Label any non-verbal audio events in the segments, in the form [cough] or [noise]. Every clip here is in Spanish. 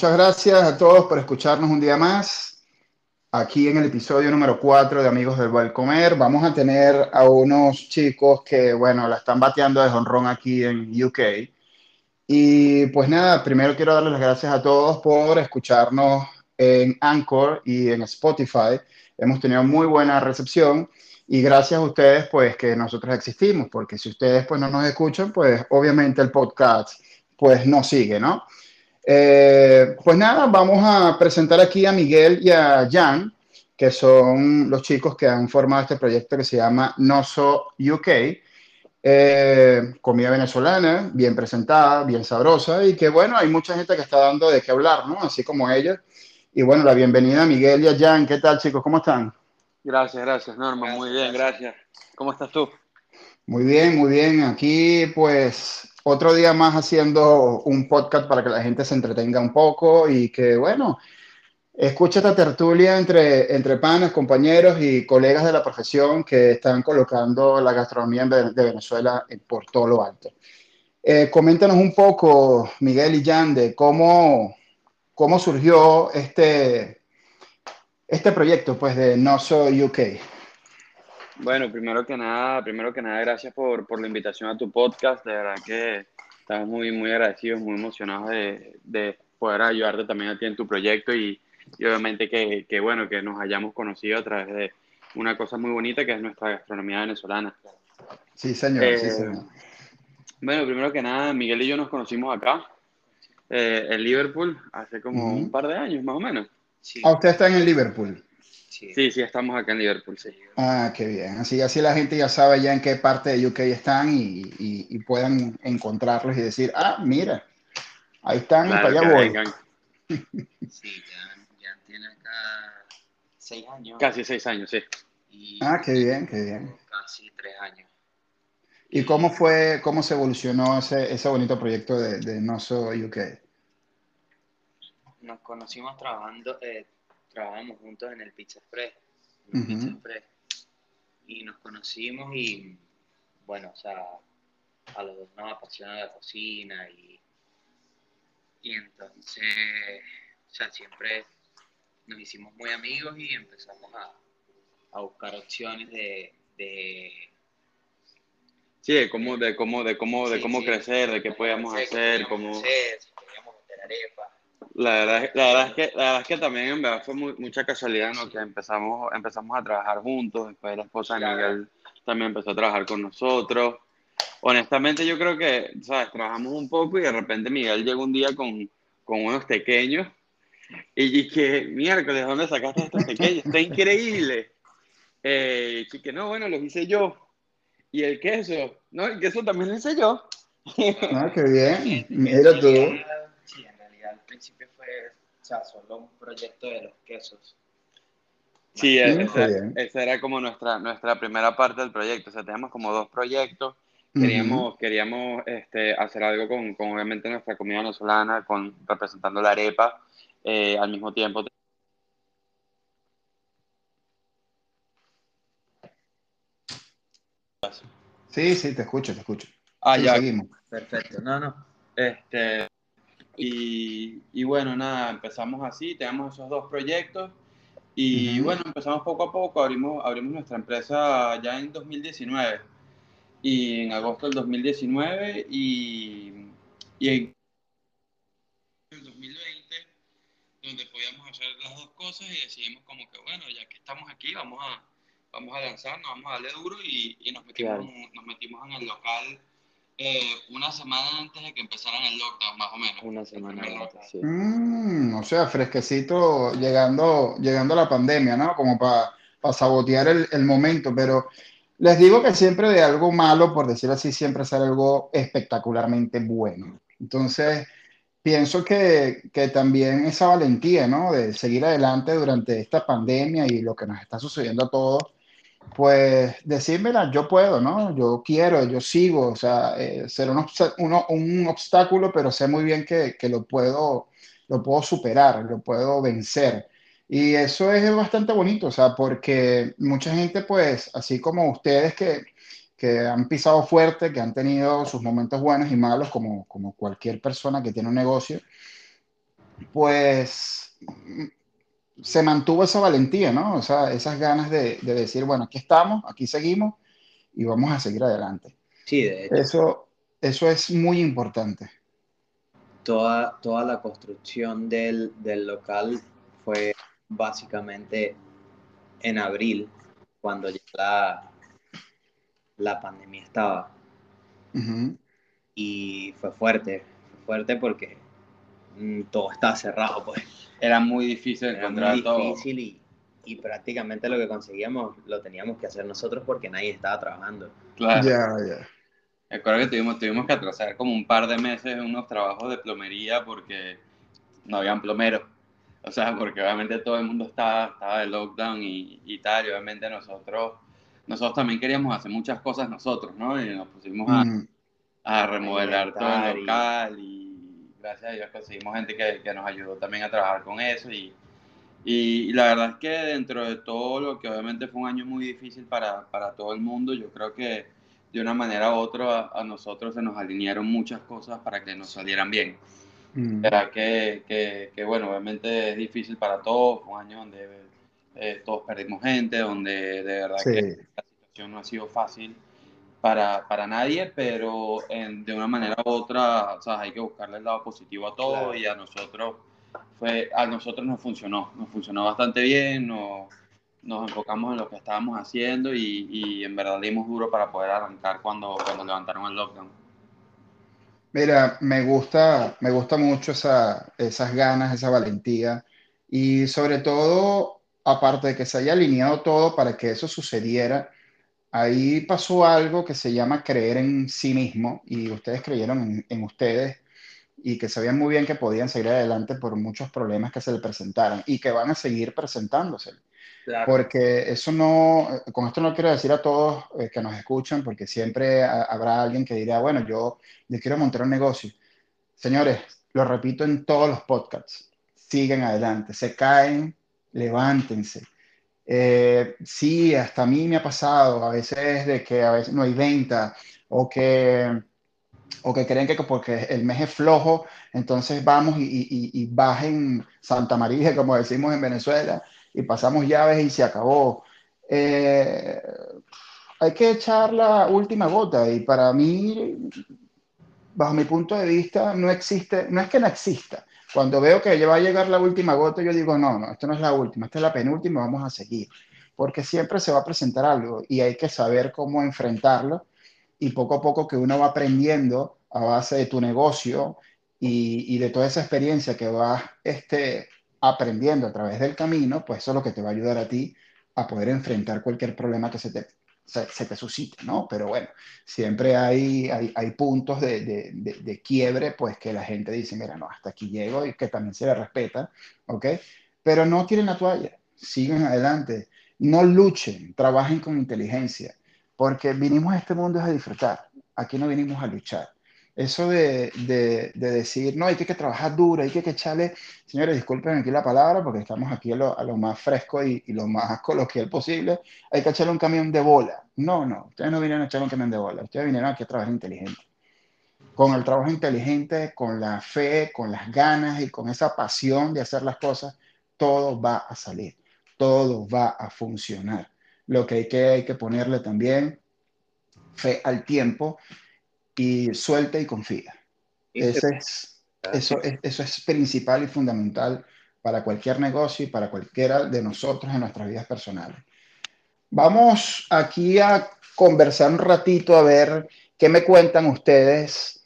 muchas gracias a todos por escucharnos un día más. Aquí en el episodio número 4 de Amigos del Buen Comer vamos a tener a unos chicos que, bueno, la están bateando de honrón aquí en UK. Y pues nada, primero quiero darles las gracias a todos por escucharnos en Anchor y en Spotify. Hemos tenido muy buena recepción y gracias a ustedes, pues que nosotros existimos, porque si ustedes pues no nos escuchan, pues obviamente el podcast pues no sigue, ¿no? Eh, pues nada, vamos a presentar aquí a Miguel y a Jan, que son los chicos que han formado este proyecto que se llama Noso UK. Eh, comida venezolana, bien presentada, bien sabrosa y que bueno, hay mucha gente que está dando de qué hablar, ¿no? Así como ellos. Y bueno, la bienvenida a Miguel y a Jan. ¿Qué tal, chicos? ¿Cómo están? Gracias, gracias, Norma. muy bien, gracias. ¿Cómo estás tú? Muy bien, muy bien. Aquí, pues, otro día más haciendo un podcast para que la gente se entretenga un poco y que, bueno, escuche esta tertulia entre, entre panas, compañeros y colegas de la profesión que están colocando la gastronomía de, Venezuela por todo lo alto. Eh, coméntanos un poco, Miguel y Jan, de cómo, cómo surgió este, este proyecto pues, de No Soy UK. Bueno, primero que nada, primero que nada, gracias por, por la invitación a tu podcast. De verdad que estamos muy, muy agradecidos, muy emocionados de, de poder ayudarte también a ti en tu proyecto y, y obviamente que, que, bueno, que nos hayamos conocido a través de una cosa muy bonita que es nuestra gastronomía venezolana. Sí, señor, sí, eh, señor. Bueno, primero que nada, Miguel y yo nos conocimos acá, eh, en Liverpool, hace como un par de años más o menos. Sí. Ah, usted está en Liverpool. Sí. sí, estamos acá en Liverpool, sí. Ah, qué bien. Así, así la gente ya sabe ya en qué parte de UK están y, y, puedan encontrarlos y decir, ah, mira, ahí están y para allá voy. [laughs] Sí, ya, ya tiene acá seis años. Casi seis años, sí. ah, qué bien, qué bien. Casi tres años. ¿Y cómo fue, cómo se evolucionó ese, ese bonito proyecto de, de Noso UK? Nos conocimos trabajando, eh, trabajamos juntos en el Pizza Express, y nos conocimos y bueno, o sea, a los dos nos apasiona la cocina y, y entonces, o sea, siempre nos hicimos muy amigos y empezamos a, a buscar opciones de, de Sí, de cómo, de cómo, de cómo, de cómo crecer, de qué podíamos hacer, cómo... Hacer, si podíamos arepa, la verdad, la verdad, es que, la verdad es que también en verdad fue mucha casualidad ¿no? que empezamos, empezamos a trabajar juntos, después la esposa de Miguel también empezó a trabajar con nosotros. Honestamente yo creo que, ¿sabes? Trabajamos un poco y de repente Miguel llegó un día con, con unos pequeños y dije, miércoles, ¿dónde sacaste estos pequeños? Está increíble. Eh, y que no, bueno, los hice yo. Y el queso, no, el queso también lo hice yo. Ah, qué bien. Mira tú principio fue, o sea, solo un proyecto de los quesos. Sí, esa, era como nuestra, nuestra primera parte del proyecto. O sea, teníamos como dos proyectos. Queríamos, queríamos este, hacer algo con, con, obviamente, nuestra comida venezolana, con, representando la arepa. Eh, al mismo tiempo, Sí, sí, te escucho, te escucho. Ah, ya. Seguimos. Perfecto. No, no. Este, y, bueno, nada, empezamos así, tenemos esos dos proyectos y bueno, empezamos poco a poco, abrimos, abrimos nuestra empresa ya en 2019 y en agosto del 2019 y, y en 2020 donde podíamos hacer las dos cosas y decidimos como que bueno, ya que estamos aquí, vamos a, vamos a lanzarnos, vamos a darle duro y, y nos, metimos, nos metimos en el local eh, una semana antes de que empezaran el lockdown, más o menos. Una semana antes, sí. Mm, o sea, fresquecito llegando, llegando a la pandemia, ¿no? Como para sabotear el, el, momento, pero les digo que siempre de algo malo, por decir así, siempre sale algo espectacularmente bueno. Entonces, pienso que, que también esa valentía, ¿no? De seguir adelante durante esta pandemia y lo que nos está sucediendo a todos pues decírmela, yo puedo, ¿no? Yo quiero, yo sigo, o sea, eh, será un, un, obstáculo, pero sé muy bien que, que, lo, puedo, lo puedo superar, lo puedo vencer. Y eso es bastante bonito, o sea, porque mucha gente, pues, así como ustedes que, que han pisado fuerte, que han tenido sus momentos buenos y malos, como, como cualquier persona que tiene un negocio, pues se mantuvo esa valentía, ¿no? O sea, esas ganas de, decir, bueno, aquí estamos, aquí seguimos y vamos a seguir adelante. Sí, de hecho. Eso, eso es muy importante. Toda, toda la construcción del, local fue básicamente en abril, cuando ya la, la pandemia estaba. Y fue fuerte, fue fuerte porque todo estaba cerrado, pues era muy difícil encontrar era muy difícil Y, y, prácticamente lo que conseguíamos lo teníamos que hacer nosotros porque nadie estaba trabajando. Claro. Ya, ya. Recuerdo que tuvimos, tuvimos que atrasar como un par de meses unos trabajos de plomería porque no habían plomeros. O sea, porque obviamente todo el mundo estaba, estaba de lockdown y, y tal, y obviamente nosotros, nosotros también queríamos hacer muchas cosas nosotros, ¿no? Y nos pusimos a, mm. a remodelar todo el local y gracias a Dios conseguimos gente que, que nos ayudó también a trabajar con eso y, y, la verdad es que dentro de todo lo que obviamente fue un año muy difícil para, para todo el mundo, yo creo que de una manera u otra a, nosotros se nos alinearon muchas cosas para que nos salieran bien. Mm. que, que, que, bueno, obviamente es difícil para todos, fue un año donde eh, todos perdimos gente, donde de verdad que la situación no ha sido fácil para, para nadie, pero de una manera u otra, o sea, hay que buscarle el lado positivo a todo y a nosotros, fue, a nosotros nos funcionó, nos funcionó bastante bien, nos, nos enfocamos en lo que estábamos haciendo y, y, en verdad dimos duro para poder arrancar cuando, cuando levantaron el lockdown. Mira, me gusta, me gusta mucho esa, esas ganas, esa valentía y sobre todo, aparte de que se haya alineado todo para que eso sucediera, ahí pasó algo que se llama creer en sí mismo y ustedes creyeron en, ustedes y que sabían muy bien que podían seguir adelante por muchos problemas que se les presentaron y que van a seguir presentándose. Porque eso no, con esto no quiero decir a todos eh, que nos escuchan, porque siempre habrá alguien que dirá, bueno, yo, yo quiero montar un negocio. Señores, lo repito en todos los podcasts, siguen adelante, se caen, levántense eh, sí, hasta a mí me ha pasado a veces de que a veces no hay venta o que, o que creen que porque el mes es flojo, entonces vamos y, y, bajen Santa María, [laughs] como decimos en Venezuela, y pasamos llaves y se acabó. Eh, hay que echar la última gota y para mí, bajo mi punto de vista, no existe, no es que no exista, cuando veo que ya va a llegar la última gota, yo digo, no, no, esto no es la última, esta es la penúltima, vamos a seguir. Porque siempre se va a presentar algo y hay que saber cómo enfrentarlo y poco a poco que uno va aprendiendo a base de tu negocio y, y de toda esa experiencia que vas este, aprendiendo a través del camino, pues eso es lo que te va a ayudar a ti a poder enfrentar cualquier problema que se te se, te suscita, ¿no? Pero bueno, siempre hay, hay, hay puntos de, de, de, quiebre, pues que la gente dice, mira, no, hasta aquí llego y que también se le respeta, ¿ok? Pero no tiren la toalla, sigan adelante, no luchen, trabajen con inteligencia, porque vinimos a este mundo a disfrutar, aquí no vinimos a luchar eso de, de, decir, no, hay que, trabajar duro, hay que, echarle, señores, disculpen aquí la palabra porque estamos aquí a lo, a lo más fresco y, y, lo más coloquial posible, hay que echarle un camión de bola. No, no, ustedes no vinieron a echar un camión de bola, ustedes vinieron aquí a trabajar inteligente. Con el trabajo inteligente, con la fe, con las ganas y con esa pasión de hacer las cosas, todo va a salir, todo va a funcionar. Lo que hay que, hay que ponerle también fe al tiempo y suelta y confía. Ese es, eso, es, eso es principal y fundamental para cualquier negocio y para cualquiera de nosotros en nuestras vidas personales. Vamos aquí a conversar un ratito a ver qué me cuentan ustedes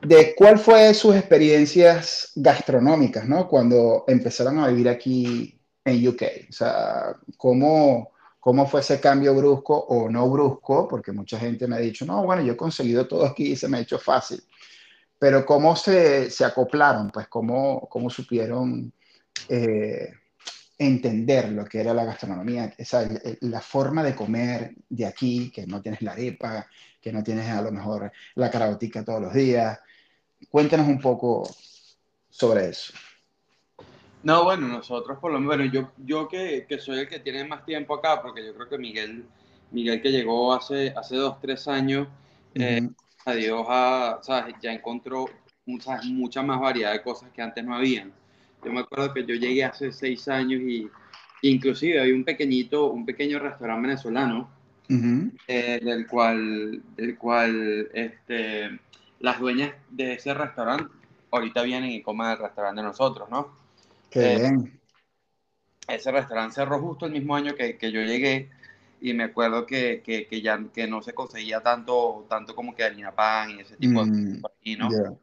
de cuál fue sus experiencias gastronómicas, ¿no? Cuando empezaron a vivir aquí en UK. O sea, cómo, cómo fue ese cambio brusco o no brusco, porque mucha gente me ha dicho, no, bueno, yo he conseguido todo aquí y se me ha hecho fácil, pero cómo se, se acoplaron, pues cómo, cómo supieron eh, entender lo que era la gastronomía, esa, la forma de comer de aquí, que no tienes la arepa, que no tienes a lo mejor la carabotica todos los días. Cuéntanos un poco sobre eso. No, bueno, nosotros por lo menos, bueno, yo, yo que, que, soy el que tiene más tiempo acá, porque yo creo que Miguel, Miguel que llegó hace, hace dos, tres años, eh, adiós a, ya encontró mucha, mucha más variedad de cosas que antes no habían. yo me acuerdo que yo llegué hace seis años y inclusive hay un pequeñito, un pequeño restaurante venezolano eh, del cual, del cual este, las dueñas de ese restaurante ahorita vienen y comen el restaurante de nosotros, ¿no? Qué eh, bien. Ese restaurante cerró justo el mismo año que, que yo llegué y me acuerdo que, que, que, ya que no se conseguía tanto, tanto como que harina pan y ese tipo de mm, cosas ¿no?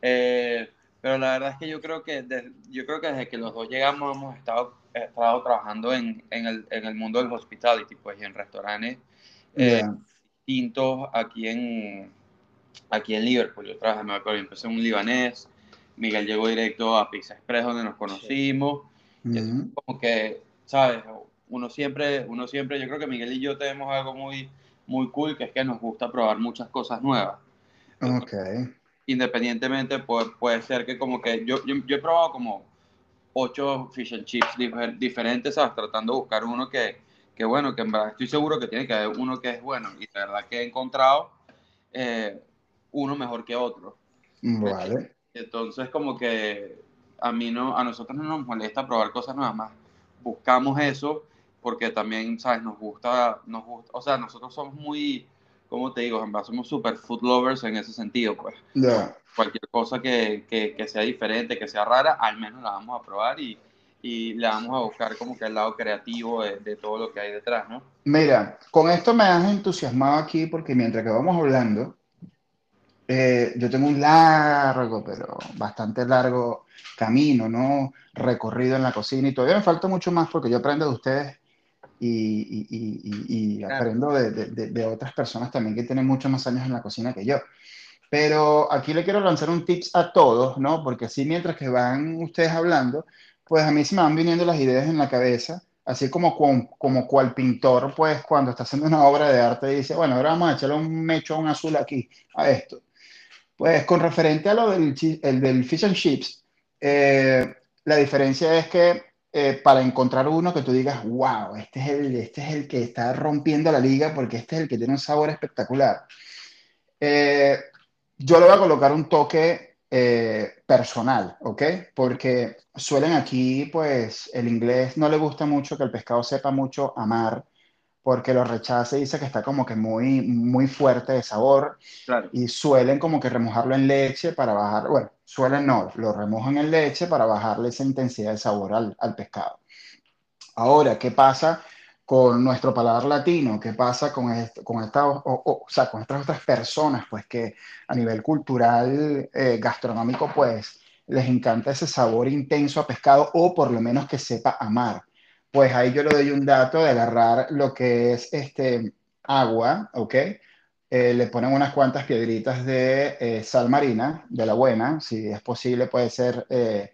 Eh, pero la verdad es que yo creo que, yo creo que desde que los dos llegamos hemos estado, estado trabajando en, en, el, en el mundo del hospitality, pues, y en restaurantes eh, distintos aquí en, aquí en Liverpool. Yo trabajé, me acuerdo, empecé en un libanés, Miguel llegó directo a Pizza Express donde nos conocimos. como que, ¿sabes? Uno siempre, uno siempre, yo creo que Miguel y yo tenemos algo muy, muy cool, que es que nos gusta probar muchas cosas nuevas. Ok. Independientemente, puede, puede ser que como que yo, yo, yo, he probado como ocho fish and chips diferentes, ¿sabes? Tratando de buscar uno que, que, bueno, que en verdad estoy seguro que tiene que haber uno que es bueno. Y la verdad que he encontrado eh, uno mejor que otro. Vale. Entonces, como que a mí no, a nosotros no nos molesta probar cosas nuevas más. Buscamos eso porque también, ¿sabes? Nos gusta, nos gusta, o sea, nosotros somos muy, como te digo, somos super food lovers en ese sentido, pues. Cualquier cosa que, que, que, sea diferente, que sea rara, al menos la vamos a probar y, y la vamos a buscar como que el lado creativo de, de, todo lo que hay detrás, ¿no? Mira, con esto me has entusiasmado aquí porque mientras que vamos hablando, eh, yo tengo un largo, pero bastante largo camino, ¿no? Recorrido en la cocina y todavía me falta mucho más porque yo aprendo de ustedes y, y, y, aprendo de, de, de, otras personas también que tienen muchos más años en la cocina que yo. Pero aquí le quiero lanzar un tips a todos, ¿no? Porque así mientras que van ustedes hablando, pues a mí se me van viniendo las ideas en la cabeza, así como, como, como cual pintor, pues cuando está haciendo una obra de arte dice, bueno, ahora vamos a echarle un mecho, un azul aquí, a esto pues con referente a lo del, el del fish and chips, eh, la diferencia es que eh, para encontrar uno que tú digas, wow, este es, el, este es el que está rompiendo la liga porque este es el que tiene un sabor espectacular. Eh, yo le voy a colocar un toque personal, ¿ok? Porque suelen aquí, pues, el inglés no le gusta mucho que el pescado sepa mucho amar porque lo rechaza y dice que está como que muy, muy fuerte de sabor y suelen como que remojarlo en leche para bajar, bueno, suelen no, lo remojan en leche para bajarle esa intensidad de sabor al, al pescado. Ahora, ¿qué pasa con nuestro paladar latino? ¿Qué pasa con, con, esta, o, o, sea, con estas otras personas? Pues que a nivel cultural, eh, gastronómico, pues les encanta ese sabor intenso a pescado o por lo menos que sepa amar pues ahí yo le doy un dato de agarrar lo que es este agua, ¿ok? Eh, le ponen unas cuantas piedritas de eh, sal marina, de la buena, si es posible puede ser eh,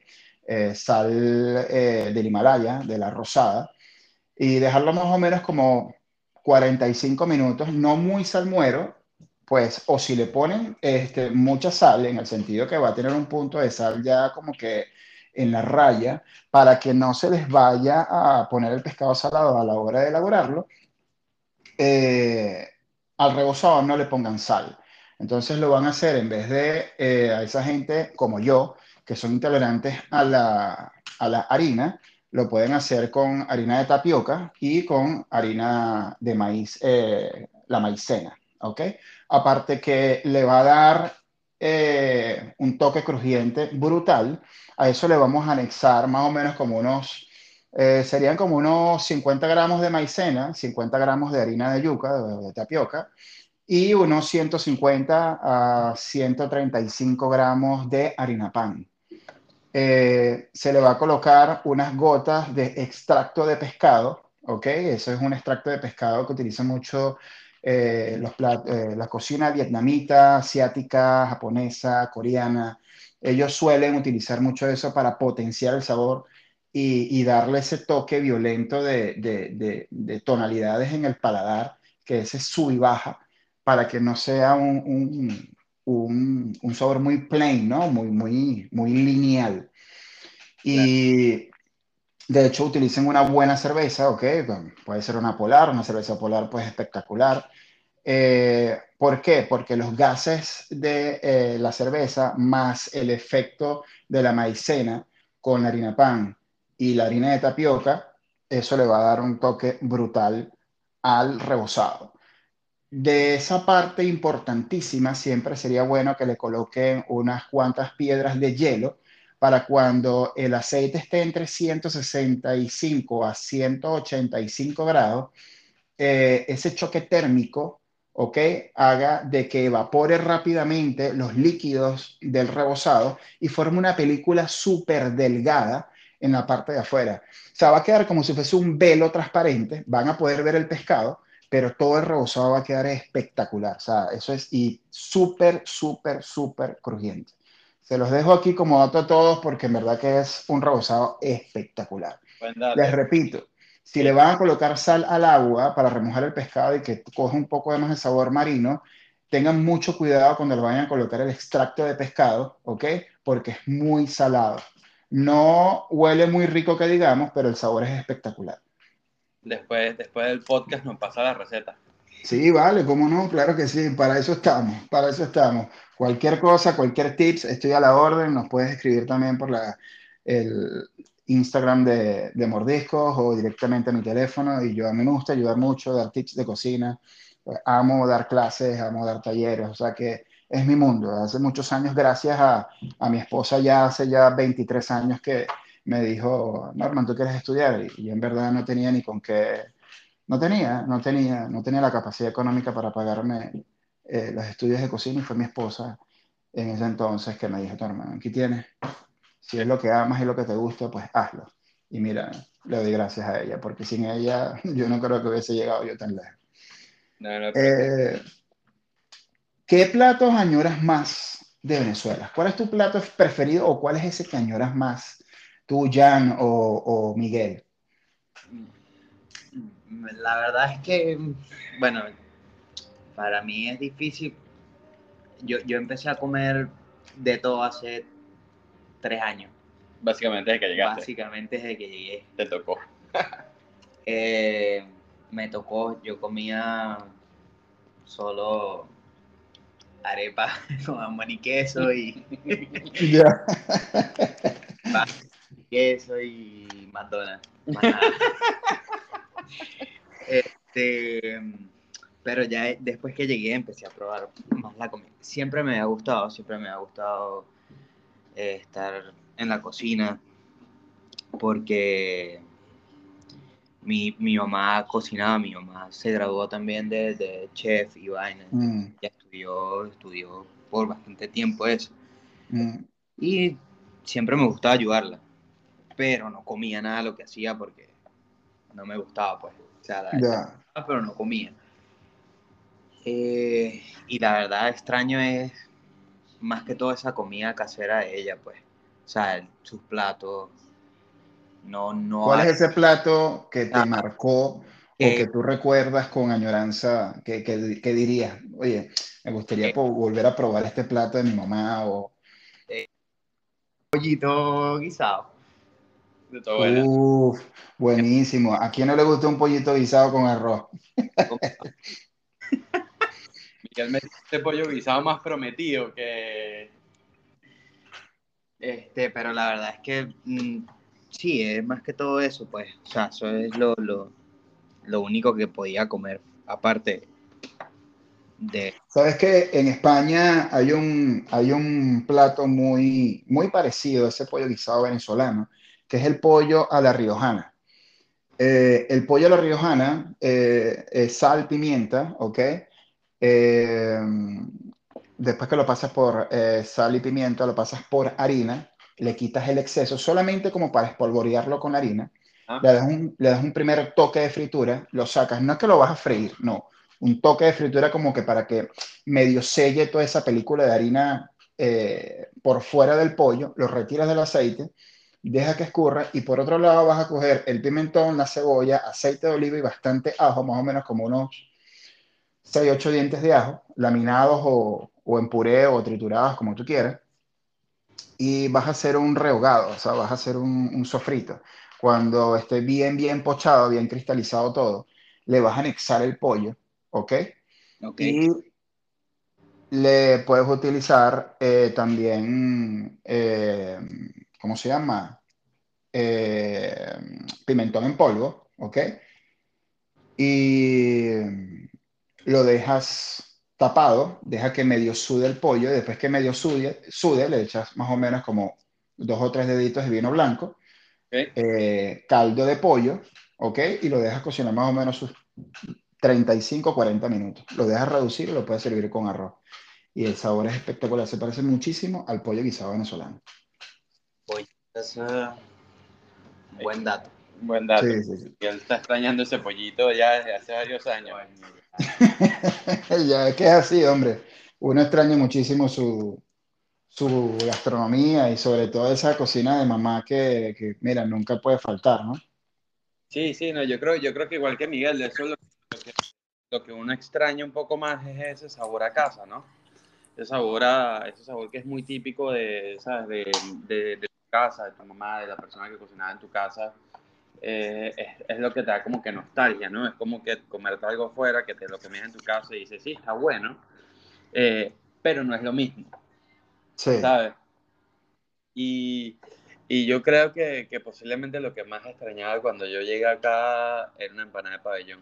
sal del Himalaya, de la rosada, y dejarlo más o menos como 45 minutos, no muy salmuero, pues, o si le ponen este, mucha sal, en el sentido que va a tener un punto de sal ya como que en la raya para que no se les vaya a poner el pescado salado a la hora de elaborarlo. Eh, al rebozado no le pongan sal. Entonces lo van a hacer en vez de eh, a esa gente como yo, que son intolerantes a la, a la harina, lo pueden hacer con harina de tapioca y con harina de maíz, eh, la maicena, ¿ok? Aparte que le va a dar un toque crujiente brutal a eso le vamos a anexar más o menos como unos, eh, serían como unos 50 gramos de maicena, 50 gramos de harina de yuca, de, tapioca, y unos 150 a 135 gramos de harina pan. Eh, se le va a colocar unas gotas de extracto de pescado, ¿ok? Eso es un extracto de pescado que utiliza mucho eh, los la cocina vietnamita, asiática, japonesa, coreana ellos suelen utilizar mucho eso para potenciar el sabor y, darle ese toque violento de, tonalidades en el paladar, que ese sub y baja, para que no sea un, sabor muy plain, ¿no? Muy, muy, muy lineal. Y de hecho utilizan una buena cerveza, ¿ok? Puede ser una polar, una cerveza polar pues espectacular. Eh, ¿Por qué? Porque los gases de eh, la cerveza más el efecto de la maicena con la harina pan y la harina de tapioca, eso le va a dar un toque brutal al rebozado. De esa parte importantísima, siempre sería bueno que le coloquen unas cuantas piedras de hielo para cuando el aceite esté entre 165 a 185 grados, eh, ese choque térmico, ¿ok? Haga de que evapore rápidamente los líquidos del rebozado y forme una película súper delgada en la parte de afuera. O sea, va a quedar como si fuese un velo transparente, van a poder ver el pescado, pero todo el rebozado va a quedar espectacular. O sea, eso es y súper, súper, súper crujiente. Se los dejo aquí como dato a todos porque en verdad que es un rebozado espectacular. Les repito, si le van a colocar sal al agua para remojar el pescado y que coge un poco de más de sabor marino, tengan mucho cuidado cuando le vayan a colocar el extracto de pescado, ¿ok? Porque es muy salado. No huele muy rico que digamos, pero el sabor es espectacular. Después, después del podcast nos pasa la receta. Sí, vale, cómo no, claro que sí, para eso estamos, para eso estamos. Cualquier cosa, cualquier tips, estoy a la orden, nos puedes escribir también por la, el Instagram de, de Mordiscos o directamente a mi teléfono y yo a mí me gusta ayudar mucho, dar tips de cocina, amo dar clases, amo dar talleres, o sea que es mi mundo. Hace muchos años, gracias a, a mi esposa, ya hace ya 23 años que me dijo, Norman, ¿tú quieres estudiar? Y, en verdad no tenía ni con qué, no tenía, no tenía, no tenía la capacidad económica para pagarme eh, los estudios de cocina y fue mi esposa en ese entonces que me dijo, Norman, aquí tienes, si es lo que amas y lo que te gusta, pues hazlo. Y mira, le doy gracias a ella, porque sin ella [laughs] yo no creo que hubiese llegado yo tan lejos. Eh, ¿Qué platos añoras más de Venezuela? ¿Cuál es tu plato preferido o cuál es ese que añoras más? tú, Jan o, Miguel? La verdad es que, bueno, para mí es difícil. Yo, empecé a comer de todo hace tres años. Básicamente desde que llegaste. Básicamente desde que llegué. Te tocó. [laughs] Eh, me tocó, yo comía solo arepa [laughs] con jamón y queso y [laughs] queso y McDonald's. este, pero ya después que llegué empecé a probar más la comida. Siempre me ha gustado, siempre me ha gustado eh, estar en la cocina porque mi, mi, mamá cocinaba, mi mamá se graduó también de, chef y vaina. Mm. Ya estudió, estudió por bastante tiempo eso. Mm. Y siempre me gustaba ayudarla pero no comía nada de lo que hacía porque no me gustaba, pues. O sea, pero no comía. Eh, y la verdad extraño es más que todo esa comida casera de ella, pues. O sea, sus platos. No, no ¿Cuál es ese plato que te ah. marcó o que tú recuerdas con añoranza? Que, que, dirías, oye, me gustaría eh. volver a probar este plato de mi mamá o... Eh, pollito guisado buenísimo. ¿A quién no le gusta un pollito guisado con arroz? [laughs] Miguel me este pollo guisado más prometido que. Este, pero la verdad es que mm, sí, es más que todo eso, pues. O sea, eso es lo, lo, único que podía comer. Aparte de. Sabes que en España hay un, hay un plato muy, muy parecido a ese pollo guisado venezolano que es el pollo a la riojana. Eh, el pollo a la riojana eh, es sal, pimienta, ¿ok? Eh, después que lo pasas por sal y pimienta, lo pasas por harina, le quitas el exceso solamente como para espolvorearlo con harina. Ah. Le, das un, le das un primer toque de fritura, lo sacas, no es que lo vas a freír, no, un toque de fritura como que para que medio selle toda esa película de harina por fuera del pollo, lo retiras del aceite deja que escurra y por otro lado vas a coger el pimentón, la cebolla, aceite de oliva y bastante ajo, más o menos como unos 6, 8 dientes de ajo, laminados o, o en puré o triturados, como tú quieras. Y vas a hacer un rehogado, o sea, vas a hacer un, sofrito. Cuando esté bien, bien pochado, bien cristalizado todo, le vas a anexar el pollo, ¿ok? Ok. Y le puedes utilizar eh, también... Eh, ¿cómo se llama? eh, pimentón en polvo, ¿ok? Y lo dejas tapado, deja que medio sude el pollo y después que medio sude, sude le echas más o menos como dos o tres deditos de vino blanco, eh, caldo de pollo, ¿ok? Y lo dejas cocinar más o menos sus 35 40 minutos. Lo dejas reducir y lo puedes servir con arroz. Y el sabor es espectacular, se parece muchísimo al pollo guisado venezolano. Pollo, buen dato. Buen dato. Sí, sí, él está extrañando ese pollito ya desde hace varios años. [laughs] ya es que es así, hombre. Uno extraña muchísimo su, su gastronomía y sobre todo esa cocina de mamá que, que, mira, nunca puede faltar, ¿no? Sí, sí, no, yo creo, yo creo que igual que Miguel, eso es lo que, lo que uno extraña un poco más es ese sabor a casa, ¿no? Ese sabor, a, ese sabor que es muy típico de. De, de, de, tu casa, de tu mamá, de la persona que cocinaba en tu casa. Eh, es, es, lo que te da como que nostalgia, ¿no? Es como que comerte algo fuera, que te lo comes en tu casa y dices, sí, está bueno, eh, pero no es lo mismo. Sí. ¿Sabes? Y, y yo creo que, que, posiblemente lo que más extrañaba cuando yo llegué acá era una empanada de pabellón.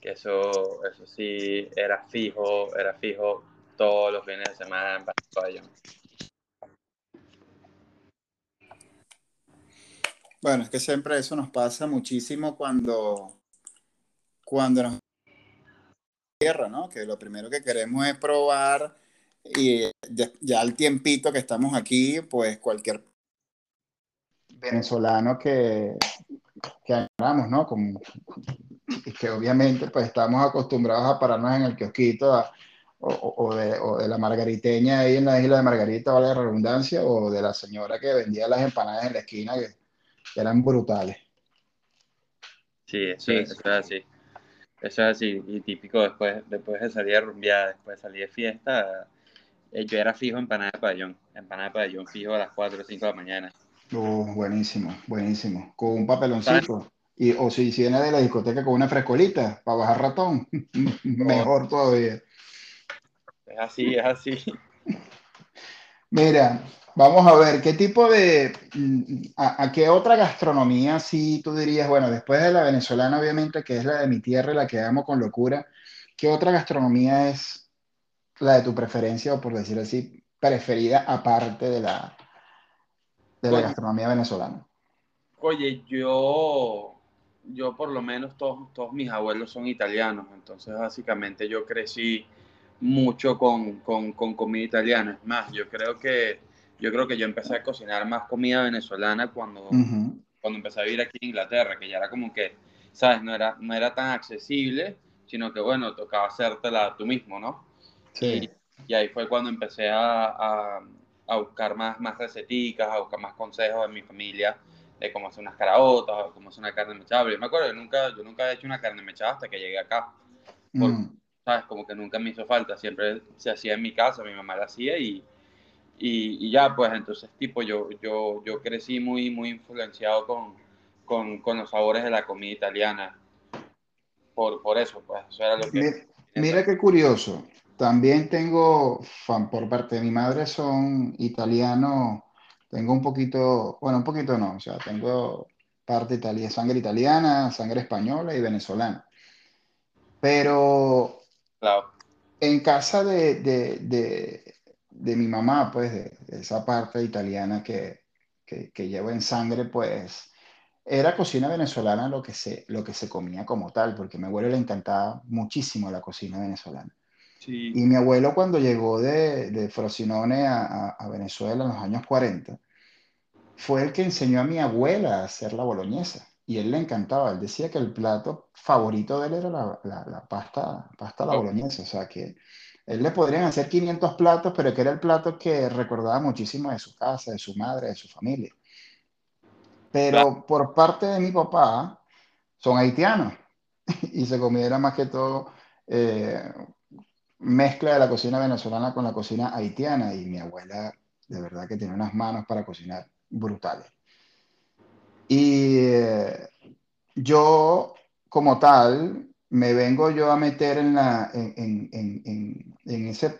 Que eso, eso sí, era fijo, era fijo todos los fines de semana empanada de pabellón. Bueno, es que siempre eso nos pasa muchísimo cuando, cuando nos tierra, ¿no? Que lo primero que queremos es probar y ya al tiempito que estamos aquí, pues cualquier venezolano que, que ¿no? Como, que obviamente pues estamos acostumbrados a pararnos en el kiosquito o, o, de, o, de, la margariteña ahí en la isla de Margarita, vale la redundancia, o de la señora que vendía las empanadas en la esquina, que eran brutales. Sí, eso, sí. eso es así. Eso es así. Y típico después, después de salir a rumbear, después de salir de fiesta, eh, yo era fijo empanada de pabellón. Empanada de pabellón fijo a las 4 o 5 de la mañana. Oh, buenísimo, buenísimo. Con un papeloncito. Y, o si viene de la discoteca con una frescolita para bajar ratón, [laughs] mejor todavía. Es así, es así. Mira, Vamos a ver, ¿qué tipo de, mm, a, qué otra gastronomía si tú dirías, bueno, después de la venezolana, obviamente, que es la de mi tierra la que amo con locura, ¿qué otra gastronomía es la de tu preferencia o por decir así, preferida aparte de la, de la gastronomía venezolana? Oye, yo, yo por lo menos todos, todos mis abuelos son italianos, entonces básicamente yo crecí mucho con, con, con comida italiana. Es más, yo creo que yo creo que yo empecé a cocinar más comida venezolana cuando, cuando empecé a vivir aquí en Inglaterra, que ya era como que, ¿sabes? No era, no era tan accesible, sino que, bueno, tocaba hacértela tú mismo, ¿no? Sí. Y, ahí fue cuando empecé a, a, a, buscar más, más receticas, a buscar más consejos de mi familia de cómo hacer unas caraotas, o cómo hacer una carne mechada. Yo me acuerdo que nunca, yo nunca he hecho una carne mechada hasta que llegué acá. Porque, mm. ¿sabes? Como que nunca me hizo falta. Siempre se hacía en mi casa, mi mamá la hacía y y, ya, pues entonces, tipo, yo, yo, yo crecí muy, muy influenciado con, con, con los sabores de la comida italiana. Por, por eso, pues, eso era lo que... Mira, qué curioso. También tengo, fan, por parte de mi madre, son italianos. Tengo un poquito, bueno, un poquito no, o sea, tengo parte italiana, sangre italiana, sangre española y venezolana. Pero claro. en casa de, de, de, de mi mamá, pues, de, esa parte italiana que, que, que, llevo en sangre, pues, era cocina venezolana lo que, se, lo que se comía como tal, porque a mi abuelo le encantaba muchísimo la cocina venezolana. Sí. Y mi abuelo cuando llegó de, de Frosinone a, a, Venezuela en los años 40, fue el que enseñó a mi abuela a hacer la boloñesa. Y él le encantaba, él decía que el plato favorito de él era la, la, la pasta, pasta la boloñesa, o sea que él le podrían hacer 500 platos, pero que era el plato que recordaba muchísimo de su casa, de su madre, de su familia. Pero por parte de mi papá, son haitianos [laughs] y se comiera más que todo eh, mezcla de la cocina venezolana con la cocina haitiana y mi abuela de verdad que tiene unas manos para cocinar brutales. Y eh, yo como tal me vengo yo a meter en, la, en, en, en, ese,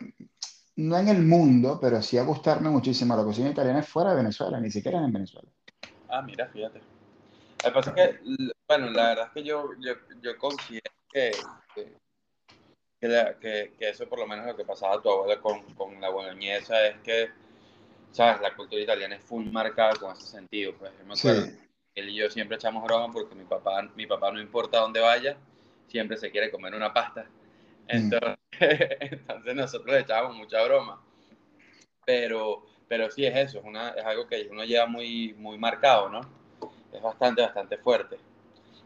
no en el mundo, pero sí a gustarme muchísimo la cocina italiana fuera de Venezuela, ni siquiera en Venezuela. Ah, mira, fíjate. Lo que pasa es que, bueno, la verdad es que yo, yo, yo considero que, que, que, eso por lo menos lo que pasaba a tu abuela con, con la boloñesa es que, ¿sabes? La cultura italiana es full marcada con ese sentido. Pues yo me acuerdo, él y yo siempre echamos broma porque mi papá, mi papá no importa dónde vaya, siempre se quiere comer una pasta. Mm. Entonces, [laughs] entonces nosotros echábamos mucha broma. Pero, pero sí es eso, es, una, es algo que uno lleva muy, muy marcado, ¿no? Es bastante, bastante fuerte.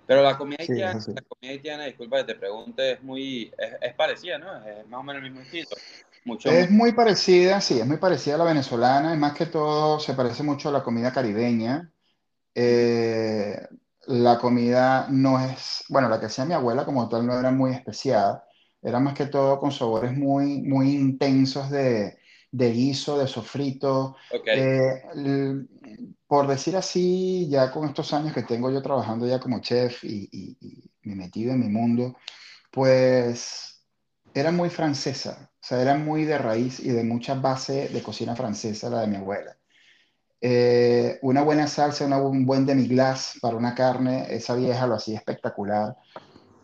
Pero la comida haitiana, la comida haitiana, disculpa que te pregunte, es muy, es, es, parecida, ¿no? Es más o menos el mismo estilo. Mucho, es muy parecida, sí, es muy parecida a la venezolana, y más que todo se parece mucho a la comida caribeña. Eh, la comida no es, bueno, la que hacía mi abuela como tal no era muy especiada, era más que todo con sabores muy, muy intensos de, de guiso, de sofrito. Por decir así, ya con estos años que tengo yo trabajando ya como chef y, y, me metido en mi mundo, pues era muy francesa, o sea, era muy de raíz y de mucha base de cocina francesa la de mi abuela. Eh, una buena salsa, un buen demi-glace para una carne, esa vieja lo hacía espectacular.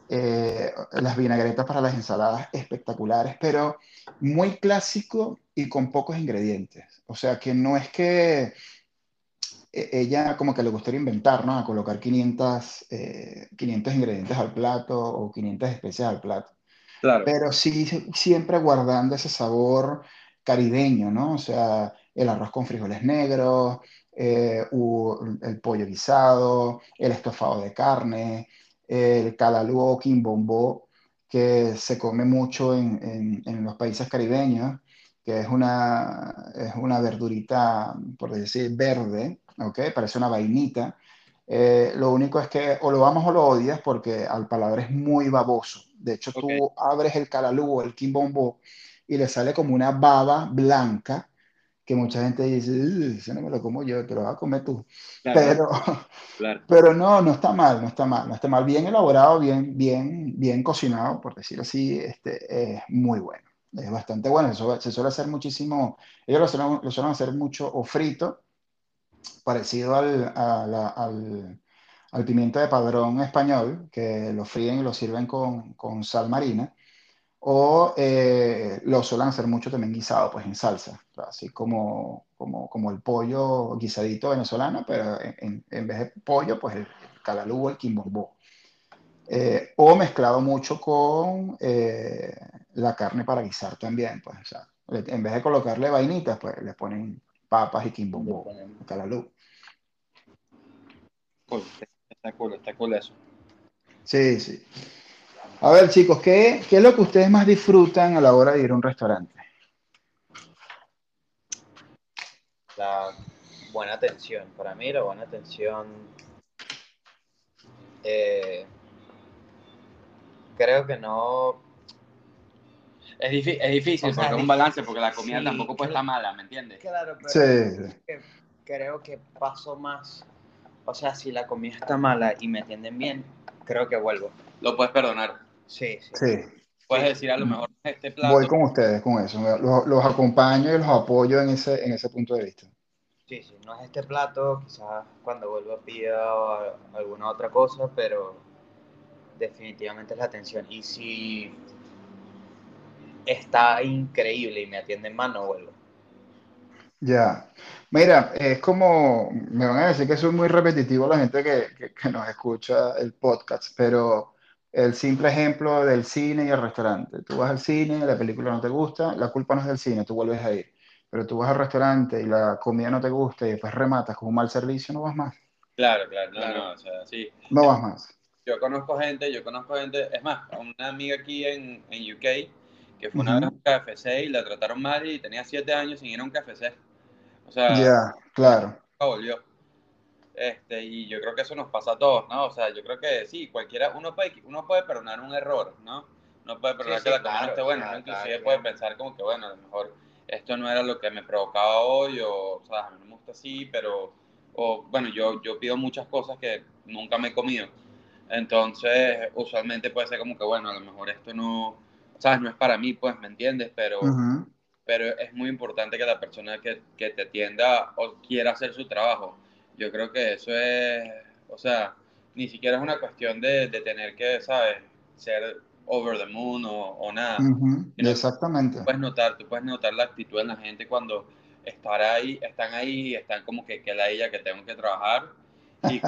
Eh, las vinagretas para las ensaladas espectaculares, pero muy clásico y con pocos ingredientes. O sea, que no es que e, ella como que le gustaría inventar, ¿no? A colocar 500, 500 eh, ingredientes al plato o 500 especies al plato. Claro. Pero sí siempre guardando ese sabor caribeño, ¿no? O sea, el arroz con frijoles negros, eh, el pollo guisado, el estofado de carne, el calalú o quimbombo, que se come mucho en, en, los países caribeños, que es una, es una verdurita, por decir, verde, ¿ok? Parece una vainita. Eh, lo único es que o lo amas o lo odias porque al paladar es muy baboso. De hecho, tú abres el calalú o el quimbombo y le sale como una baba blanca que mucha gente dice, eso no me lo como yo, te lo vas a comer tú. pero, [laughs] pero no, no está mal, no está mal, no está mal. Bien elaborado, bien, bien, bien cocinado, por decirlo así, este, es muy bueno. Es bastante bueno, se suele hacer muchísimo, ellos lo suelen, lo suelen hacer mucho o frito, parecido al, al, al, pimiento de padrón español, que lo fríen y lo sirven con, con sal marina o eh, lo suelen hacer mucho también guisado, pues en salsa, así como, como, como, el pollo guisadito venezolano, pero en, en, vez de pollo, pues el, calalú o el quimbombó. Eh, o mezclado mucho con eh, la carne para guisar también, pues, o sea, en vez de colocarle vainitas, pues le ponen papas y quimbombó, calalú. está cool, está cool eso. Sí, sí. A ver, chicos, ¿qué, ¿qué, es lo que ustedes más disfrutan a la hora de ir a un restaurante? La buena atención. Para mí, la buena atención. Eh, creo que no. Es, es difícil, porque es un balance, porque la comida tampoco puede estar mala, ¿me entiendes? Claro, pero sí. creo que paso más. O sea, si la comida está mala y me atienden bien, creo que vuelvo. Lo puedes perdonar. Sí, sí. Puedes decir a lo mejor este plato. Voy con ustedes con eso. Los, acompaño y los apoyo en ese, en ese punto de vista. Sí, sí, no es este plato, quizás cuando vuelva pido alguna otra cosa, pero definitivamente es la atención. Y si está increíble y me atienden más, no vuelvo. Ya. Mira, es como, me van a decir que soy muy repetitivo la gente que, que nos escucha el podcast, pero el simple ejemplo del cine y el restaurante. Tú vas al cine, la película no te gusta, la culpa no es del cine, tú vuelves a ir. Pero tú vas al restaurante y la comida no te gusta y después rematas con un mal servicio, no vas más. Claro, claro, no, no, o sea, sí. No vas más. Yo conozco gente, yo conozco gente, es más, una amiga aquí en, en UK que fue una vez a un KFC y la trataron mal y tenía siete años sin ir a un KFC. O sea, ya, claro. Volvió. Este, y yo creo que eso nos pasa a todos, ¿no? O sea, yo creo que sí, cualquiera, uno puede, uno puede perdonar un error, ¿no? No puede perdonar que la comida esté buena, Inclusive puede pensar como que, bueno, a lo mejor esto no era lo que me provocaba hoy, o, o sea, a mí no me gusta así, pero, o, bueno, yo, yo pido muchas cosas que nunca me he comido. Entonces, usualmente puede ser como que, bueno, a lo mejor esto no, ¿sabes? No es para mí, pues, ¿me entiendes? Pero, pero es muy importante que la persona que, que te atienda o quiera hacer su trabajo Yo creo que eso es, o sea, ni siquiera es una cuestión de, de tener que, ¿sabes? Ser over the moon o, nada. exactamente. Tú puedes notar, tú puedes notar la actitud de la gente cuando estar ahí, están ahí, están como que, que la ella que tengo que trabajar. [laughs] Y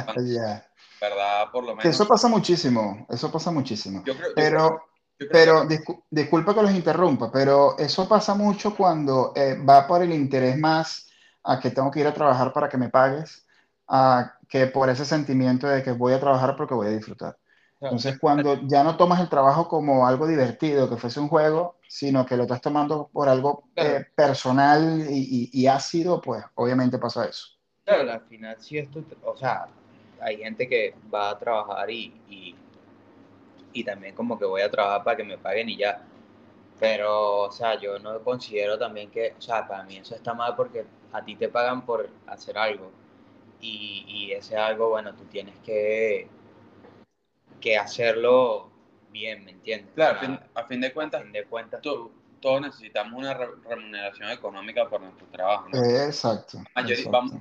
¿verdad? Por lo menos. eso pasa muchísimo, eso pasa muchísimo. pero, pero disculpa que los interrumpa, pero eso pasa mucho cuando eh, va por el interés más a que tengo que ir a trabajar para que me pagues, a que por ese sentimiento de que voy a trabajar porque voy a disfrutar. Entonces, cuando ya no tomas el trabajo como algo divertido, que fuese un juego, sino que lo estás tomando por algo eh, personal y, ácido, pues obviamente pasa eso. Claro, al final sí esto, o sea, hay gente que va a trabajar y, y, también como que voy a trabajar para que me paguen y ya. Pero, o sea, yo no considero también que, o sea, para mí eso está mal porque a ti te pagan por hacer algo. Y, y ese algo, bueno, tú tienes que que hacerlo bien, ¿me entiendes? Claro, a fin, de cuentas, de cuentas todos necesitamos una remuneración económica por nuestro trabajo. ¿no? exacto,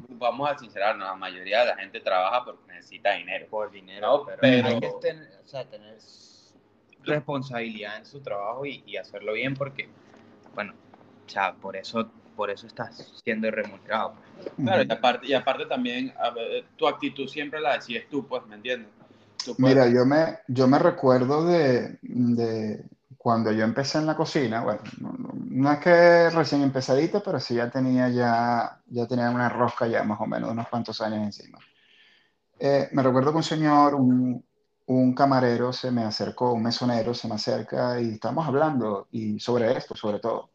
Vamos, a sincerarnos, la mayoría de la gente trabaja porque necesita dinero. Por dinero, pero, hay que tener, o sea, tener responsabilidad en su trabajo y, hacerlo bien porque, bueno, o sea, por eso, por eso estás siendo remunerado. Claro, y aparte, y aparte también, tu actitud siempre la decides tú, pues, ¿me entiendes? Mira, yo me, yo me recuerdo de, de, cuando yo empecé en la cocina, bueno, no, es que recién empezadita, pero sí ya tenía ya, ya tenía una rosca ya más o menos, unos cuantos años encima. Eh, me recuerdo que un señor, un, un, camarero se me acercó, un mesonero se me acerca y estamos hablando y sobre esto, sobre todo.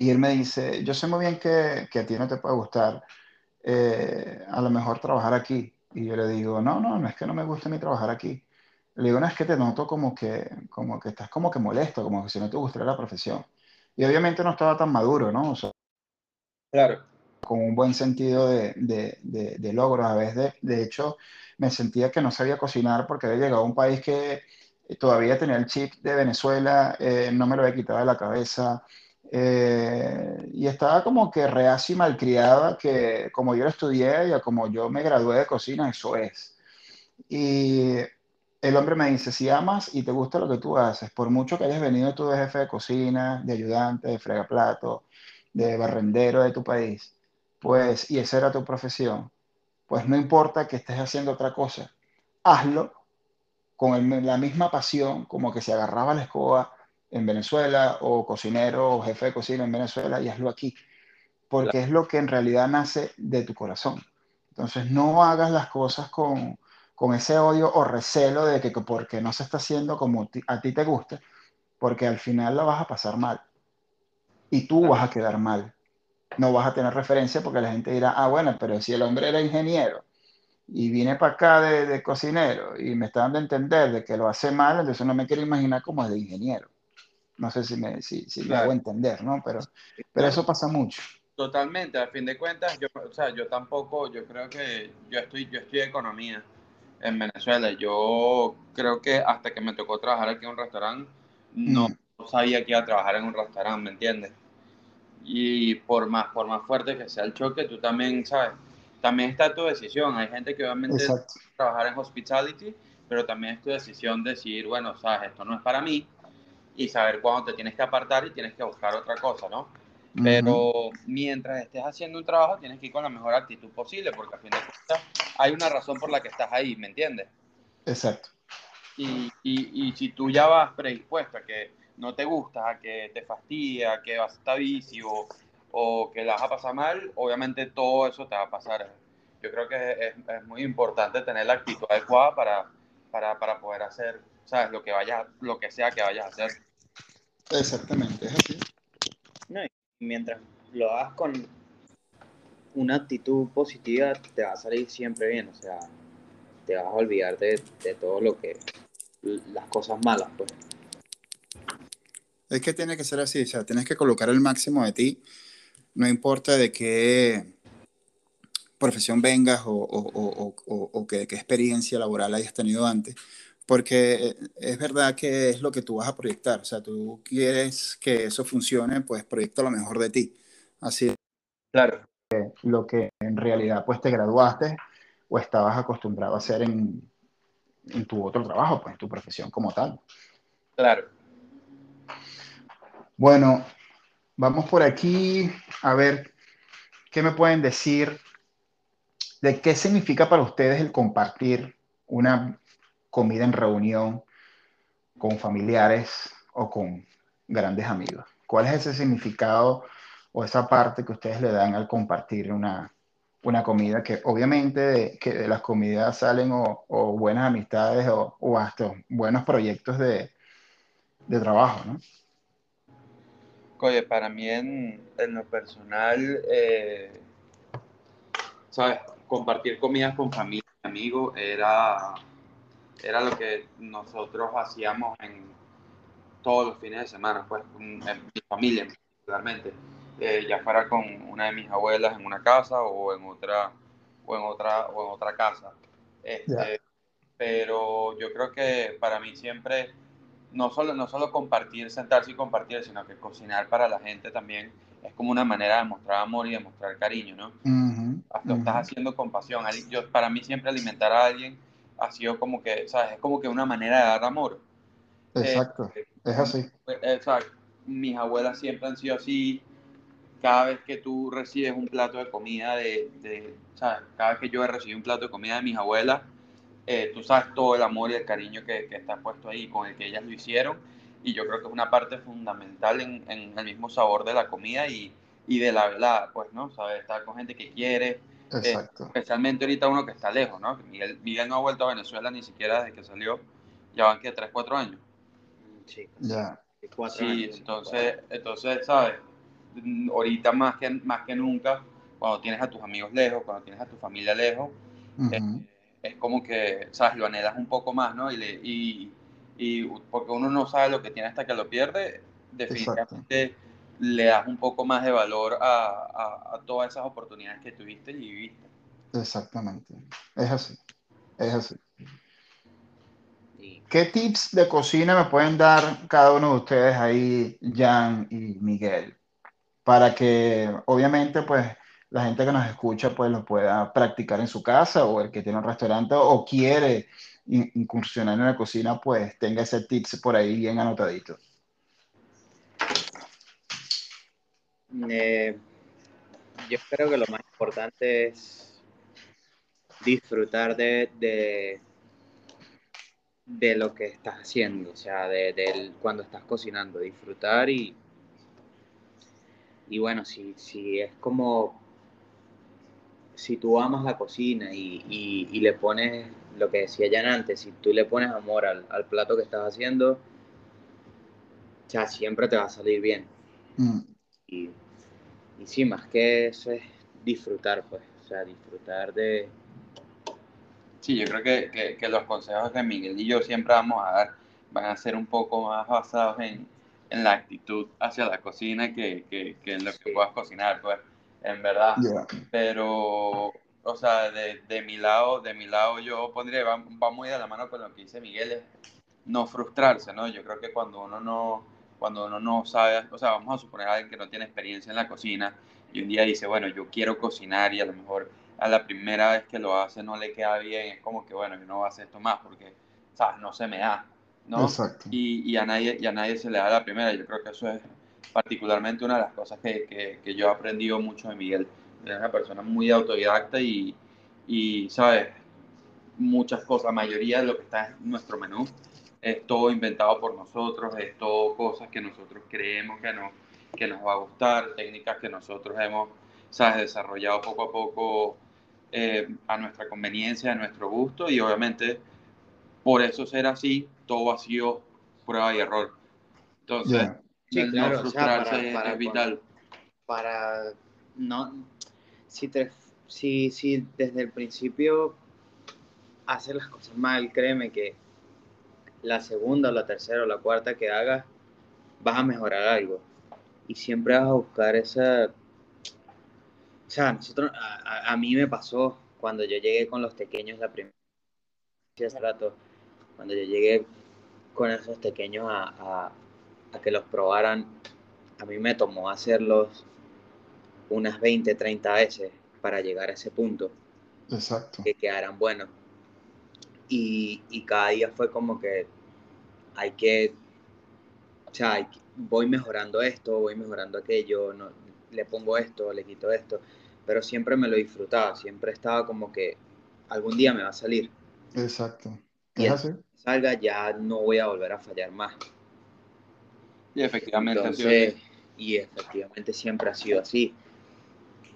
Y él me dice, yo sé muy bien que, que a ti no te puede gustar eh, a lo mejor trabajar aquí, y yo le digo, no, no, no es que no me guste ni trabajar aquí. Le digo, no, es que te noto como que, como que estás como que molesto, como que si no te gustara la profesión. Y obviamente no estaba tan maduro, ¿no? O sea, claro. Con un buen sentido de, de, de, logro. A veces, de, de hecho, me sentía que no sabía cocinar porque había llegado a un país que todavía tenía el chip de Venezuela, eh, no me lo había quitado de la cabeza. Eh, y estaba como que reacia y malcriada, que como yo estudié y como yo me gradué de cocina, eso es. Y el hombre me dice, si amas y te gusta lo que tú haces, por mucho que hayas venido tú de jefe de cocina, de ayudante, de fregaplato, de barrendero de tu país, pues, y esa era tu profesión, pues no importa que estés haciendo otra cosa, hazlo con la misma pasión como que se agarraba la escoba en Venezuela o cocinero o jefe de cocina en Venezuela y hazlo aquí, porque es lo que en realidad nace de tu corazón. Entonces no hagas las cosas con, con ese odio o recelo de que porque no se está haciendo como a ti te gusta, porque al final la vas a pasar mal y tú vas a quedar mal. No vas a tener referencia porque la gente dirá, ah, bueno, pero si el hombre era ingeniero y viene para acá de, de cocinero y me está dando a entender de que lo hace mal, entonces no me quiero imaginar cómo es de ingeniero. No sé si me, si, si me hago entender, ¿no? Pero, pero eso pasa mucho. Totalmente, a fin de cuentas, yo, o sea, yo tampoco, yo creo que yo estoy, yo estoy economía en Venezuela. Yo creo que hasta que me tocó trabajar aquí en un restaurante, no mm. sabía que iba a trabajar en un restaurante, ¿me entiendes? Y por más, por más fuerte que sea el choque, tú también, ¿sabes? También está tu decisión. Hay gente que obviamente trabajar en hospitality, pero también es tu decisión decir, bueno, sabes, esto no es para mí, y saber cuándo te tienes que apartar y tienes que buscar otra cosa, ¿no? Pero mientras estés haciendo un trabajo, tienes que ir con la mejor actitud posible, porque al fin de cuentas hay una razón por la que estás ahí, ¿me entiendes? Exacto. Y, y, y, si tú ya vas predispuesto a que no te gusta, a que te fastidia, que vas a estar vicio o que la vas a pasar mal, obviamente todo eso te va a pasar. Yo creo que es, es muy importante tener la actitud adecuada para, para, para poder hacer, ¿sabes? Lo que, vaya, lo que sea que vayas a hacer. Exactamente, es así. No, mientras lo hagas con una actitud positiva, te va a salir siempre bien, o sea, te vas a olvidar de, de todo lo que, las cosas malas, pues. Es que tiene que ser así, o sea, tienes que colocar el máximo de ti, no importa de qué profesión vengas o, o, o, o qué, qué, experiencia laboral hayas tenido antes, porque es verdad que es lo que tú vas a proyectar, o sea, tú quieres que eso funcione, pues proyecta lo mejor de ti. Así. Claro. lo que en realidad pues te graduaste o estabas acostumbrado a hacer en, en tu otro trabajo, pues en tu profesión como tal. Claro. Bueno, vamos por aquí a ver qué me pueden decir de qué significa para ustedes el compartir una comida en reunión con familiares o con grandes amigos. ¿Cuál es ese significado o esa parte que ustedes le dan al compartir una, una comida que obviamente de, que de las comidas salen o, buenas amistades o, hasta buenos proyectos de, trabajo, ¿no? Oye, para mí en, lo personal, eh, ¿sabes? Compartir comidas con familia y amigos era, era lo que nosotros hacíamos en todos los fines de semana, pues, en mi familia, particularmente. Eh, ya fuera con una de mis abuelas en una casa o en otra o en otra o en otra casa. Este, pero yo creo que para mí siempre no solo no solo compartir sentarse y compartir sino que cocinar para la gente también es como una manera de mostrar amor y de mostrar cariño no hasta estás haciendo compasión yo para mí siempre alimentar a alguien ha sido como que sabes es como que una manera de dar amor exacto eh, es así exacto mis abuelas siempre han sido así cada vez que tú recibes un plato de comida de, de ¿sabes? cada vez que yo he recibido un plato de comida de mis abuelas, eh, tú sabes todo el amor y el cariño que, que, está puesto ahí, con el que ellas lo hicieron, y yo creo que es una parte fundamental en, en el mismo sabor de la comida y, y de la velada, pues, ¿no? Sabes, estar con gente que quiere, eh, especialmente ahorita uno que está lejos, ¿no? Miguel, Miguel no ha vuelto a Venezuela ni siquiera desde que salió, ya van que 3, 4 años. Sí, ya. Sí, entonces, entonces, ¿sabes? ahorita más que, más que nunca, cuando tienes a tus amigos lejos, cuando tienes a tu familia lejos, eh, es como que, ¿sabes? Lo anhelas un poco más, ¿no? Y, le, y, y, porque uno no sabe lo que tiene hasta que lo pierde, definitivamente le das un poco más de valor a, a, a, todas esas oportunidades que tuviste y viviste. Exactamente, es así, es así. ¿Qué tips de cocina me pueden dar cada uno de ustedes ahí, Jan y Miguel? para que obviamente pues la gente que nos escucha pues lo pueda practicar en su casa o el que tiene un restaurante o quiere incursionar en la cocina pues tenga ese tips por ahí bien anotadito. Eh, yo creo que lo más importante es disfrutar de, de, de lo que estás haciendo, o sea, de, cuando estás cocinando, disfrutar y, y bueno, si, si es como, si tú amas la cocina y, y, le pones lo que decía Jan antes, si tú le pones amor al, al, plato que estás haciendo, ya siempre te va a salir bien. Mm. Y, y sí, más que eso es disfrutar, pues, o sea, disfrutar de... Sí, yo creo que, que, que los consejos que Miguel y yo siempre vamos a dar van a ser un poco más basados en, en la actitud hacia la cocina que, que, que en lo que puedas cocinar, pues, en verdad. Pero, o sea, de, de, mi lado, de mi lado yo pondría, va, va, muy de la mano con lo que dice Miguel, es no frustrarse, ¿no? Yo creo que cuando uno no, cuando uno no sabe, o sea, vamos a suponer a alguien que no tiene experiencia en la cocina y un día dice, bueno, yo quiero cocinar y a lo mejor a la primera vez que lo hace no le queda bien, es como que, bueno, yo no voy a hacer esto más porque, ¿sabes? No se me da. ¿no? Y, y, a nadie, y a nadie se le da la primera. Yo creo que eso es particularmente una de las cosas que, que, que yo he aprendido mucho de Miguel. Es una persona muy autodidacta y, y, ¿sabes? Muchas cosas, la mayoría de lo que está en nuestro menú es todo inventado por nosotros, es todo cosas que nosotros creemos que, no, que nos va a gustar, técnicas que nosotros hemos, ¿sabes? Desarrollado poco a poco eh, a nuestra conveniencia, a nuestro gusto y obviamente por eso ser así, todo vacío, prueba y error. Entonces, no frustrarse para, es vital. Para no, si, te, si, si desde el principio haces las cosas mal, créeme que la segunda, la tercera o la cuarta que hagas, vas a mejorar algo. Y siempre vas a buscar esa... O sea, nosotros, a, a mí me pasó cuando yo llegué con los pequeños la primera rato, cuando yo llegué con esos pequeños a, a, que los probaran, a mí me tomó hacerlos unas 20, 30 veces para llegar a ese punto. Exacto. Que quedaran buenos. Y, y cada día fue como que hay que, o sea, voy mejorando esto, voy mejorando aquello, no, le pongo esto, le quito esto, pero siempre me lo disfrutaba, siempre estaba como que algún día me va a salir. Exacto. Y así? salga ya no voy a volver a fallar más. Y efectivamente. Entonces, y efectivamente siempre ha sido así.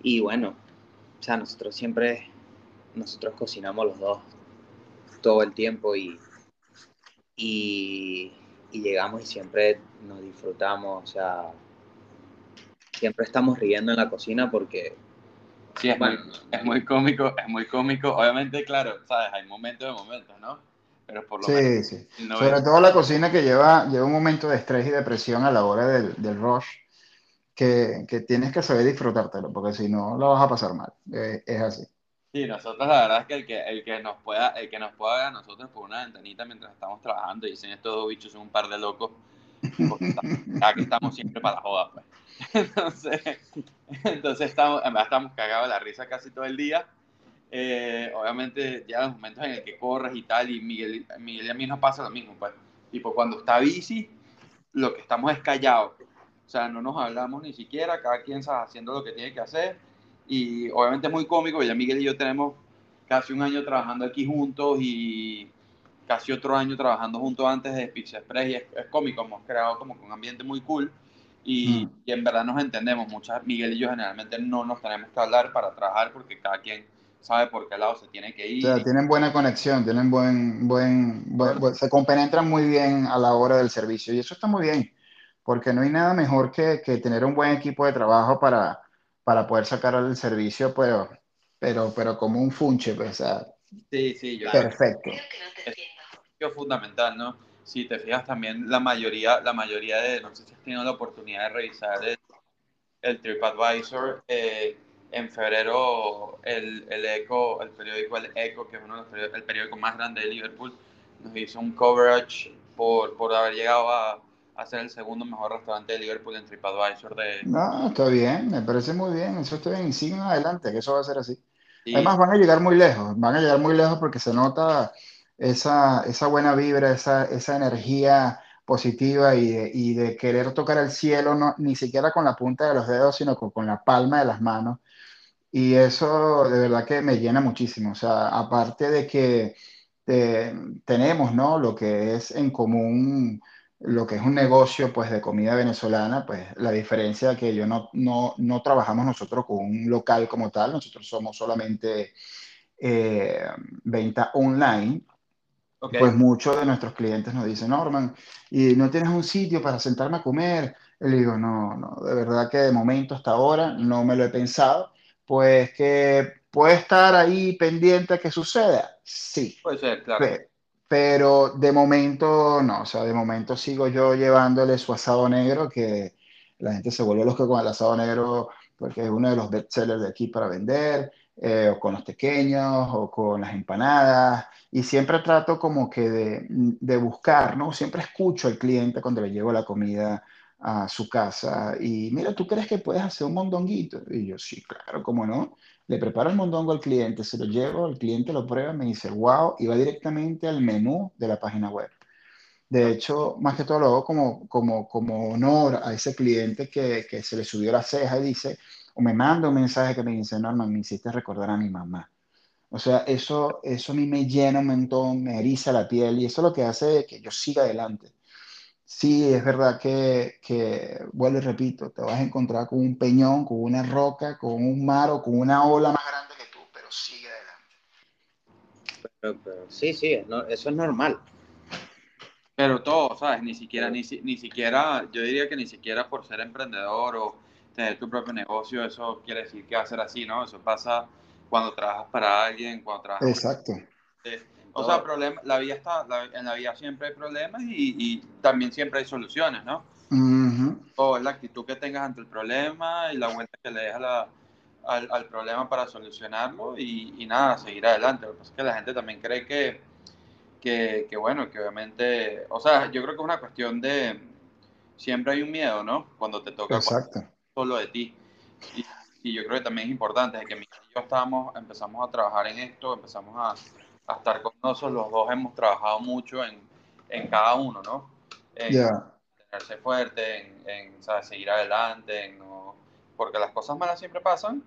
Y bueno, o sea, nosotros siempre, nosotros cocinamos los dos todo el tiempo y, y, llegamos y siempre nos disfrutamos, o sea, siempre estamos riendo en la cocina porque... Sí, es, muy, es muy cómico, es muy cómico. Obviamente, claro, sabes, hay momentos de momentos, ¿no? Pero por lo sí, Sí, Sobre todo la cocina que lleva, lleva un momento de estrés y depresión a la hora del, del rush, que, que, tienes que saber disfrutártelo, porque si no, lo vas a pasar mal. Eh, es así. Sí, nosotros la verdad es que el que, el que nos pueda, el que nos pueda ver a nosotros por una ventanita mientras estamos trabajando dicen estos dos bichos son un par de locos, aquí estamos siempre para la joda, pues. [laughs] Entonces, entonces estamos, verdad estamos cagados de la risa casi todo el día. Eh, obviamente ya los momentos en el que corres y tal, y Miguel, Miguel y a mí nos pasa lo mismo, pues. Tipo, cuando está bici, lo que estamos es callados. O sea, no nos hablamos ni siquiera, cada quien está haciendo lo que tiene que hacer y obviamente es muy cómico, ya Miguel y yo tenemos casi un año trabajando aquí juntos y casi otro año trabajando juntos antes de Pizza Express y es, cómico, hemos creado como un ambiente muy cool y, mm. y, en verdad nos entendemos, muchas, Miguel y yo generalmente no nos tenemos que hablar para trabajar porque cada quien sabe por qué lado se tiene que ir. O sea, tienen buena conexión, tienen buen, buen, se compenetran muy bien a la hora del servicio y eso está muy bien, porque no hay nada mejor que, que tener un buen equipo de trabajo para, para poder sacar el servicio, pero, pero, pero como un funche, pues, o sea, sí, sí, yo perfecto. Es fundamental, ¿no? Si te fijas también, la mayoría, la mayoría de, no sé si has tenido la oportunidad de revisar el, el TripAdvisor, eh, en febrero el, el Eco, el periódico El Eco, que es uno de los periódicos, el periódico más grande de Liverpool, nos hizo un coverage por, por haber llegado a a ser el segundo mejor restaurante de Liverpool en TripAdvisor. De... No, está bien, me parece muy bien, eso está bien, y siguen adelante, que eso va a ser así. Además van a llegar muy lejos, van a llegar muy lejos porque se nota esa, esa buena vibra, esa, esa energía positiva y de, y de, querer tocar el cielo, no, ni siquiera con la punta de los dedos, sino con, con, la palma de las manos. Y eso de verdad que me llena muchísimo. O sea, aparte de que eh, tenemos, ¿no? Lo que es en común lo que es un negocio pues de comida venezolana, pues la diferencia es que yo no, no, no trabajamos nosotros con un local como tal, nosotros somos solamente eh, venta online. Pues muchos de nuestros clientes nos dicen, Norman, ¿y no tienes un sitio para sentarme a comer? Y le digo, no, no, de verdad que de momento hasta ahora no me lo he pensado, pues que puede estar ahí pendiente a que suceda. Sí. Puede ser, claro pero de momento no, o sea, de momento sigo yo llevándole su asado negro, que la gente se vuelve loca con el asado negro porque es uno de los bestsellers de aquí para vender, eh, o con los pequeños, o con las empanadas, y siempre trato como que de, de, buscar, ¿no? Siempre escucho al cliente cuando le llevo la comida a su casa, y mira, ¿tú crees que puedes hacer un mondonguito? Y yo, sí, claro, ¿cómo no? Le preparo el mondongo al cliente, se lo llevo, el cliente lo prueba, me dice, wow, y va directamente al menú de la página web. De hecho, más que todo lo hago como, como, como honor a ese cliente que, que se le subió la ceja y dice, o me manda un mensaje que me dice, Norman, me hiciste recordar a mi mamá. O sea, eso, eso a mí me llena un montón, me eriza la piel y eso es lo que hace que yo siga adelante sí, es verdad que, que, vuelvo y repito, te vas a encontrar con un peñón, con una roca, con un mar o con una ola más grande que tú, pero sigue adelante. Pero, sí, sí, eso es normal. Pero todo, ¿sabes? Ni siquiera, ni, ni siquiera, yo diría que ni siquiera por ser emprendedor o tener tu propio negocio, eso quiere decir que va a ser así, ¿no? Eso pasa cuando trabajas para alguien, cuando trabajas... Exacto. O sea, problema, la vida está, en la vida siempre hay problemas y, y también siempre hay soluciones, ¿no? O la actitud que tengas ante el problema y la vuelta que le des la, al, al, problema para solucionarlo y, y, nada, seguir adelante. Lo que pasa es que la gente también cree que, que, que, bueno, que obviamente, o sea, yo creo que es una cuestión de, siempre hay un miedo, ¿no? Cuando te toca Exacto. solo de ti. Y, y yo creo que también es importante, es que Miguel y yo estábamos, empezamos a trabajar en esto, empezamos a, a estar con nosotros, los dos hemos trabajado mucho en, en cada uno, ¿no? En tenerse fuerte, en, en ¿sabes? seguir adelante, en no, porque las cosas malas siempre pasan.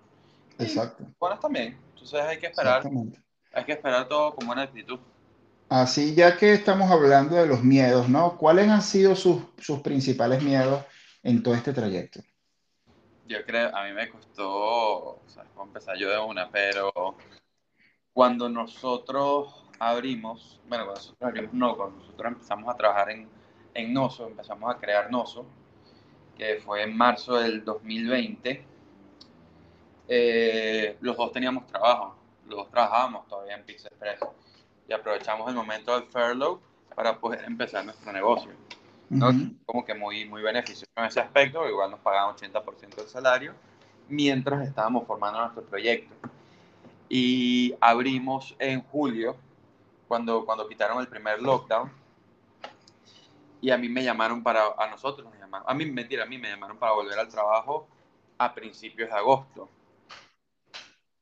Exacto. Buenas también. Entonces hay que esperar, hay que esperar todo con buena actitud. Así, ya que estamos hablando de los miedos, ¿no? ¿Cuáles han sido sus, sus principales miedos en todo este trayecto? Yo creo, a mí me costó, o sea, empezar yo de una, pero cuando nosotros abrimos, bueno, cuando nosotros abrimos no, cuando nosotros empezamos a trabajar en, en Noso, empezamos a crear Noso, que fue en marzo del 2020, eh, los dos teníamos trabajo, los dos trabajábamos todavía en Pizza Express y aprovechamos el momento del furlough para poder empezar nuestro negocio. ¿no? Como que muy, muy beneficioso en ese aspecto, igual nos pagaban 80% del salario mientras estábamos formando nuestro proyecto. Y abrimos en julio, cuando, cuando quitaron el primer lockdown, y a mí me llamaron para, a nosotros nos llamaron, a mí, mentira, a mí me llamaron para volver al trabajo a principios de agosto.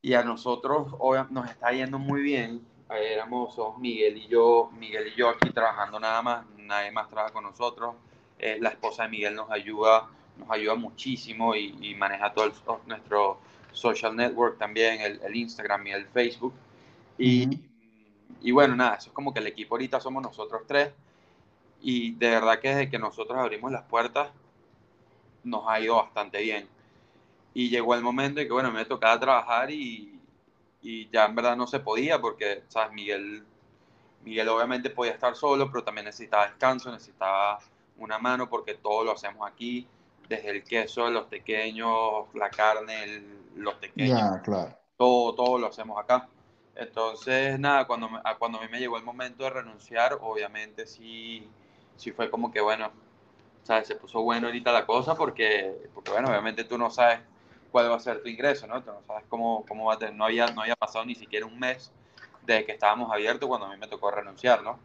Y a nosotros hoy nos está yendo muy bien. Éramos Miguel y yo, Miguel y yo aquí trabajando nada más, nadie más trabaja con nosotros. Eh, la esposa de Miguel nos ayuda, nos ayuda muchísimo y, maneja todo nuestro social network también, el, el, Instagram y el Facebook. Y, y bueno, nada, eso es como que el equipo ahorita somos nosotros tres. Y de verdad que desde que nosotros abrimos las puertas, nos ha ido bastante bien. Y llegó el momento en que, bueno, me tocaba trabajar y, y ya en verdad no se podía porque, ¿sabes? Miguel Miguel obviamente podía estar solo, pero también necesitaba descanso, necesitaba una mano porque todo lo hacemos aquí, desde el queso, los pequeños, la carne, los pequeños, claro. todo, todo lo hacemos acá. Entonces, nada, cuando, cuando a mí me llegó el momento de renunciar, obviamente sí, sí fue como que, bueno, ¿sabes? se puso bueno ahorita la cosa porque, porque, bueno, obviamente tú no sabes cuál va a ser tu ingreso, ¿no? Tú no sabes cómo, cómo va a tener, no había, no había pasado ni siquiera un mes de que estábamos abiertos cuando a mí me tocó renunciar, ¿no?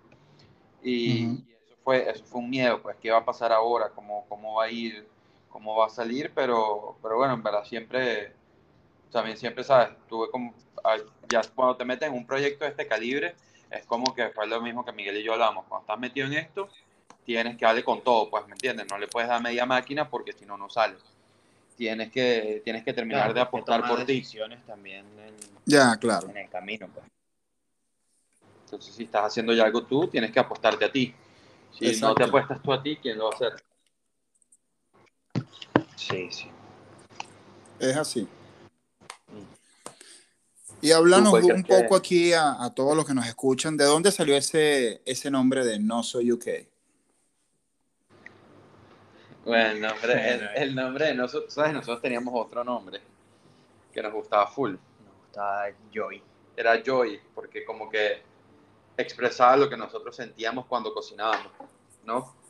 Y, eso, fue, eso fue un miedo, pues, ¿qué va a pasar ahora? ¿Cómo, cómo va a ir? ¿Cómo va a salir? Pero, pero bueno, en verdad siempre, también siempre, ¿sabes? Tuve como, ya cuando te metes en un proyecto de este calibre, es como que fue lo mismo que Miguel y yo hablamos, cuando estás metido en esto, tienes que darle con todo, pues, ¿me entiendes? No le puedes dar media máquina porque si no, no sales. Tienes que, tienes que terminar de apostar por ti. también ya, claro. en el camino, pues. Entonces, si estás haciendo ya algo tú, tienes que apostarte a ti. Si no te apuestas tú a ti, ¿quién lo va a hacer? Sí, sí. Es así. Y háblanos un poco aquí a, todos los que nos escuchan, ¿de dónde salió ese, ese nombre de No Soy UK? Bueno, el nombre, el, nombre de nosotros, ¿sabes? Nosotros teníamos otro nombre que nos gustaba full. Nos gustaba Joy. Era Joy, porque como que expresaba lo que nosotros sentíamos cuando cocinábamos, ¿no?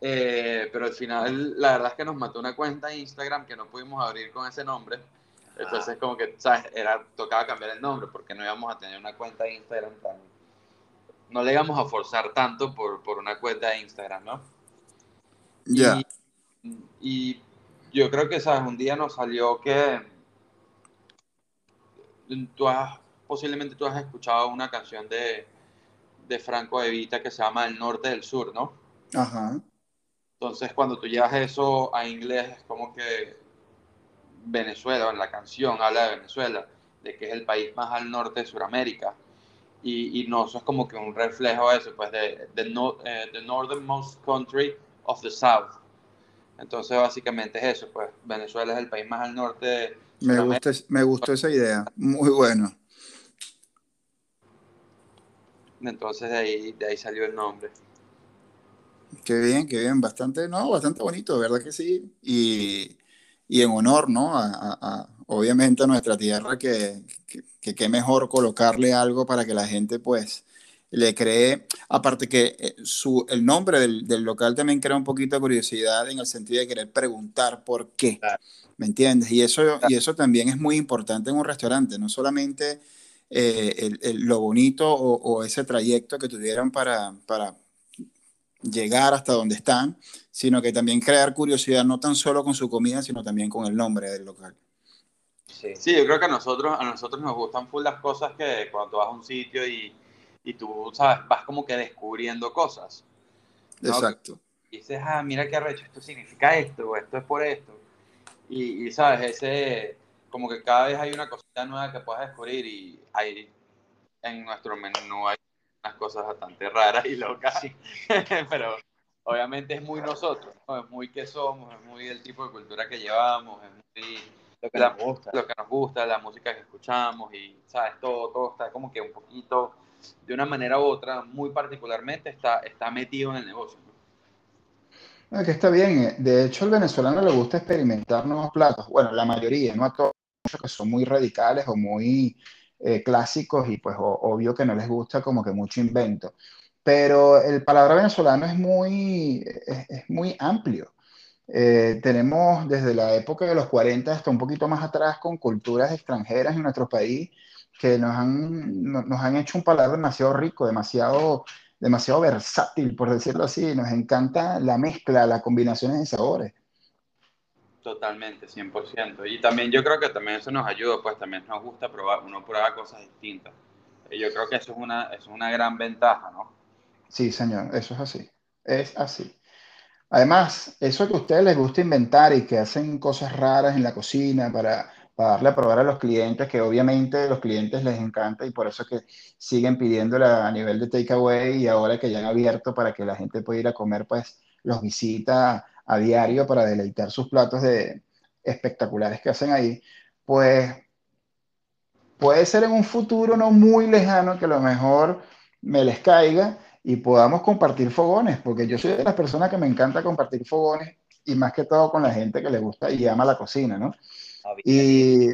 Eh, pero al final, la verdad es que nos mató una cuenta de Instagram que no pudimos abrir con ese nombre. Entonces, como que, ¿sabes? Era, tocaba cambiar el nombre porque no íbamos a tener una cuenta de Instagram tan. No le íbamos a forzar tanto por, por una cuenta de Instagram, ¿no? Ya. Y, y, yo creo que, ¿sabes? Un día nos salió que. Tú has posiblemente tú has escuchado una canción de, de Franco Evita que se llama El Norte del Sur, ¿no? Ajá. Entonces, cuando tú llevas eso a inglés, es como que Venezuela, en la canción habla de Venezuela, de que es el país más al norte de Sudamérica. Y, y no, eso es como que un reflejo de eso, pues, de, de no, eh, the northernmost country of the south. Entonces, básicamente es eso, pues, Venezuela es el país más al norte de me gusta, me gustó esa idea, muy bueno. Entonces de ahí, de ahí salió el nombre. Qué bien, qué bien, bastante, no, bastante bonito, ¿verdad que sí? Y, y en honor, ¿no? A, obviamente a nuestra tierra, que, que, que, mejor colocarle algo para que la gente, pues, le cree, aparte que eh, su, el nombre del, del, local también crea un poquito de curiosidad en el sentido de querer preguntar por qué, ¿me entiendes? Y eso, y eso también es muy importante en un restaurante, no solamente eh, lo bonito o, ese trayecto que tuvieron para, para llegar hasta donde están, sino que también crear curiosidad no tan solo con su comida, sino también con el nombre del local. Sí. sí, yo creo que a nosotros, a nosotros nos gustan full las cosas que cuando vas a un sitio y, y tú, ¿sabes? Vas como que descubriendo cosas. Exacto. Y dices, ah, mira qué arrecho, esto significa esto, o esto es por esto. Y, y, ¿sabes? Ese, como que cada vez hay una cosita nueva que puedes descubrir y hay, en nuestro menú hay unas cosas bastante raras y locas. [laughs] Pero obviamente es muy nosotros, ¿no? Es muy que somos, es muy el tipo de cultura que llevamos, es muy lo que, nos gusta. lo que nos gusta, la música que escuchamos y, ¿sabes? Todo, todo está como que un poquito, de una manera u otra, muy particularmente, está, está metido en el negocio. que está bien. De hecho, al venezolano le gusta experimentar nuevos platos. Bueno, la mayoría, no a todos que son muy radicales o muy eh, clásicos y pues obvio que no les gusta como que mucho invento. Pero el palabra venezolano es muy, es muy amplio. Eh, tenemos desde la época de los 40 hasta un poquito más atrás con culturas extranjeras en nuestro país que nos han, nos han hecho un palabra demasiado rico, demasiado, demasiado versátil, por decirlo así. Nos encanta la mezcla, las combinaciones de sabores. Totalmente, 100%. Y también yo creo que también eso nos ayuda, pues también nos gusta probar, uno prueba cosas distintas. Y yo creo que eso es una, es una gran ventaja, ¿no? Sí, señor, eso es así. Es así. Además, eso que a ustedes les gusta inventar y que hacen cosas raras en la cocina para, darle a probar a los clientes, que obviamente los clientes les encanta y por eso que siguen pidiéndola a nivel de takeaway y ahora que ya han abierto para que la gente pueda ir a comer, pues los visita a diario para deleitar sus platos de espectaculares que hacen ahí, pues puede ser en un futuro no muy lejano que a lo mejor me les caiga y podamos compartir fogones, porque yo soy de las personas que me encanta compartir fogones y más que todo con la gente que le gusta y ama la cocina, ¿no? Ah, y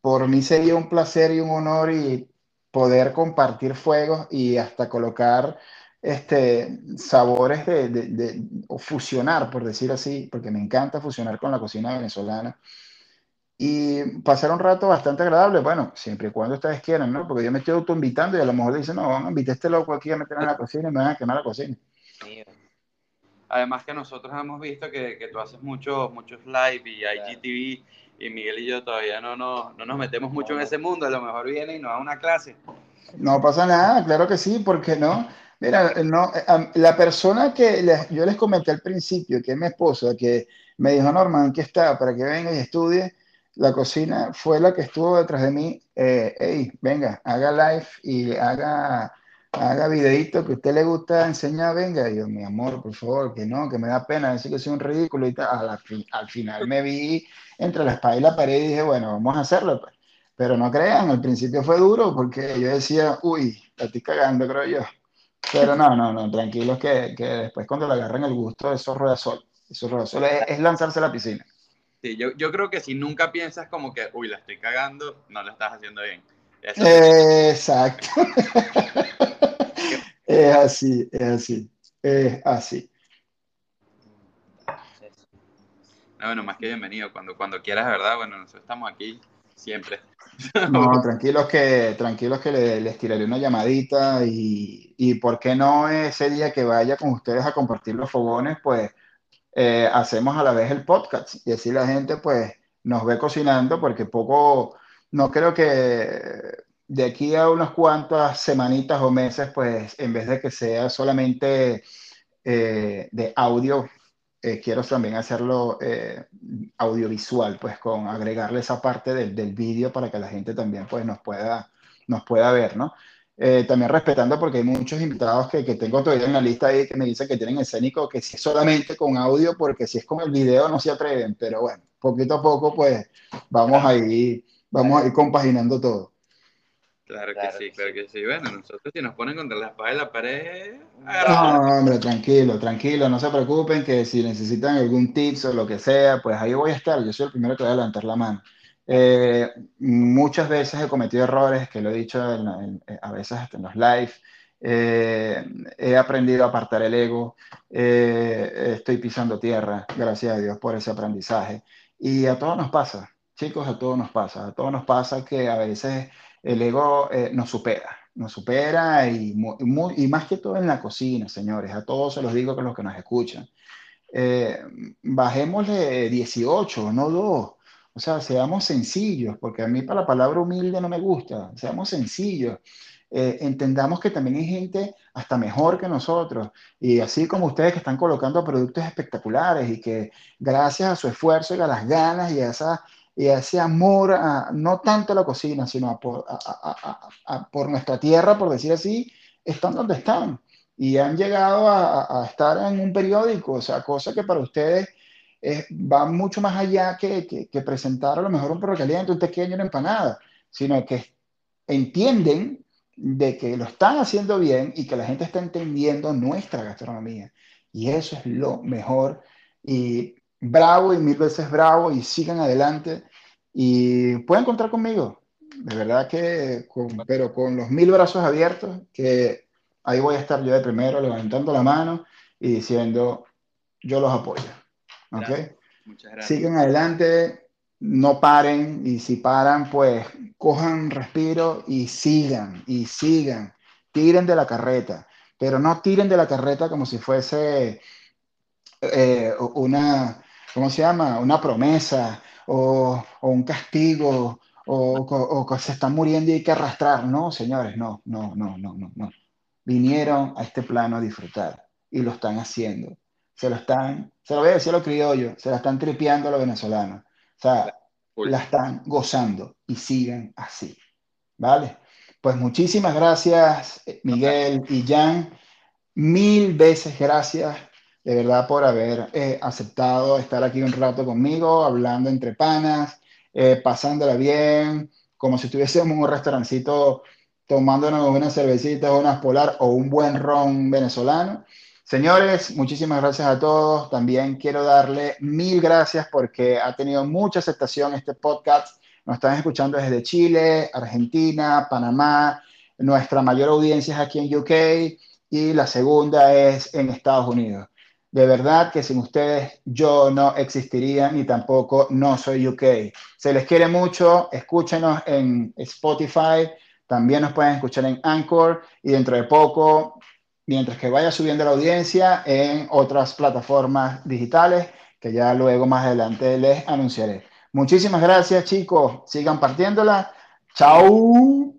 por mí sería un placer y un honor y poder compartir fuegos y hasta colocar este, sabores de, de, o fusionar, por decir así, porque me encanta fusionar con la cocina venezolana y pasar un rato bastante agradable, bueno, siempre y cuando ustedes quieran, ¿no? Porque yo me estoy autoinvitando y a lo mejor dicen, no, vamos a invitar a este loco aquí a meter en la cocina y me van a quemar la cocina. Además que nosotros hemos visto que, que tú haces muchos muchos live y IGTV y Miguel y yo todavía no, no, no nos metemos mucho en ese mundo, a lo mejor viene y nos da una clase. No pasa nada, claro que sí, porque no. Mira, no, eh, la persona que yo les comenté al principio, que es mi esposa, que me dijo, Norman, que está para que venga y estudie, la cocina fue la que estuvo detrás de mí. Eh, hey, venga, haga live y haga, haga videito que a usted le gusta enseñar, venga. Y yo, mi amor, por favor, que no, que me da pena decir que soy un ridículo y tal. Al, final me vi entre la espada y la pared y dije, bueno, vamos a hacerlo. Pues. Pero no crean, al principio fue duro porque yo decía, uy, la estoy cagando, creo yo. Pero no, no, no, tranquilos que, que después cuando le agarren el gusto, eso rueda sol. Eso rueda sol es lanzarse a la piscina. Sí, yo, yo creo que si nunca piensas como que, uy, la estoy cagando, no lo estás haciendo bien. Exacto. [laughs] es así, es así, es así. bueno, más que bienvenido. Cuando, cuando quieras, ¿verdad? Bueno, nosotros estamos aquí siempre. [laughs] No, tranquilos que, tranquilos que les, tiraré una llamadita y, y por qué no ese día que vaya con ustedes a compartir los fogones, pues eh, hacemos a la vez el podcast. Y así la gente pues nos ve cocinando porque poco, no creo que de aquí a unas cuantas semanitas o meses pues en vez de que sea solamente eh, de audio, eh, quiero también hacerlo audiovisual pues con agregarle esa parte del, del vídeo para que la gente también pues nos pueda, nos pueda ver, ¿no? Eh, también respetando porque hay muchos invitados que, que, tengo todavía en la lista ahí que me dicen que tienen escénico, que si es solamente con audio, porque si es con el video no se atreven, pero bueno, poquito a poco pues vamos ahí, vamos a ir compaginando todo. Claro, que sí, claro que sí. Bueno, nosotros si nos ponen contra la espalda y la pared... No, hombre, tranquilo, tranquilo, no se preocupen que si necesitan algún tips o lo que sea, pues ahí voy a estar, yo soy el primero que voy a levantar la mano. Eh, muchas veces he cometido errores, que lo he dicho a veces hasta en los live. Eh, he aprendido a apartar el ego. Eh, estoy pisando tierra, gracias a Dios por ese aprendizaje. Y a todos nos pasa, chicos, a todos nos pasa. A todos nos pasa que a veces el ego nos supera, nos supera y, y, más que todo en la cocina, señores. A todos se los digo que los que nos escuchan. bajémosle 18, no 2 O sea, seamos sencillos, porque a mí para la palabra humilde no me gusta, seamos sencillos. Eh, entendamos que también hay gente hasta mejor que nosotros. Y así como ustedes que están colocando productos espectaculares y que gracias a su esfuerzo y a las ganas y a, esa, y ese amor, no tanto a la cocina, sino a por, por, nuestra tierra, por decir así, están donde están. Y han llegado a, estar en un periódico, o sea, cosa que para ustedes va mucho más allá que, que, que, presentar a lo mejor un perro caliente, un pequeño, una empanada, sino que entienden de que lo están haciendo bien y que la gente está entendiendo nuestra gastronomía. Y eso es lo mejor. Y bravo y mil veces bravo y sigan adelante. Y pueden contar conmigo. De verdad que, pero con los mil brazos abiertos, que ahí voy a estar yo de primero levantando la mano y diciendo, yo los apoyo. ¿Ok? Muchas gracias. Sigan adelante, no paren y si paran, pues cojan respiro y sigan, y sigan, tiren de la carreta, pero no tiren de la carreta como si fuese eh, una, ¿cómo se llama? Una promesa o, un castigo o, que se están muriendo y hay que arrastrar. No, señores, no, no, no, no, no, no. Vinieron a este plano a disfrutar y lo están haciendo. Se lo están, se lo voy a decir a los criollos, se la están tripeando a los venezolanos. O sea, la están gozando y sigan así. ¿Vale? Pues muchísimas gracias, Miguel y Jan. Mil veces gracias, de verdad, por haber eh, aceptado estar aquí un rato conmigo, hablando entre panas, eh, pasándola bien, como si estuviésemos en un restaurancito tomándonos una cervecita, unas polar o un buen ron venezolano. Señores, muchísimas gracias a todos. También quiero darle mil gracias porque ha tenido mucha aceptación este podcast. Nos están escuchando desde Chile, Argentina, Panamá. Nuestra mayor audiencia es aquí en UK y la segunda es en Estados Unidos. De verdad que sin ustedes yo no existiría ni tampoco no soy UK. Se les quiere mucho. Escúchenos en Spotify. También nos pueden escuchar en Anchor y dentro de poco mientras que vaya subiendo la audiencia en otras plataformas digitales que ya luego más adelante les anunciaré. Muchísimas gracias chicos, sigan partiéndola. Chao.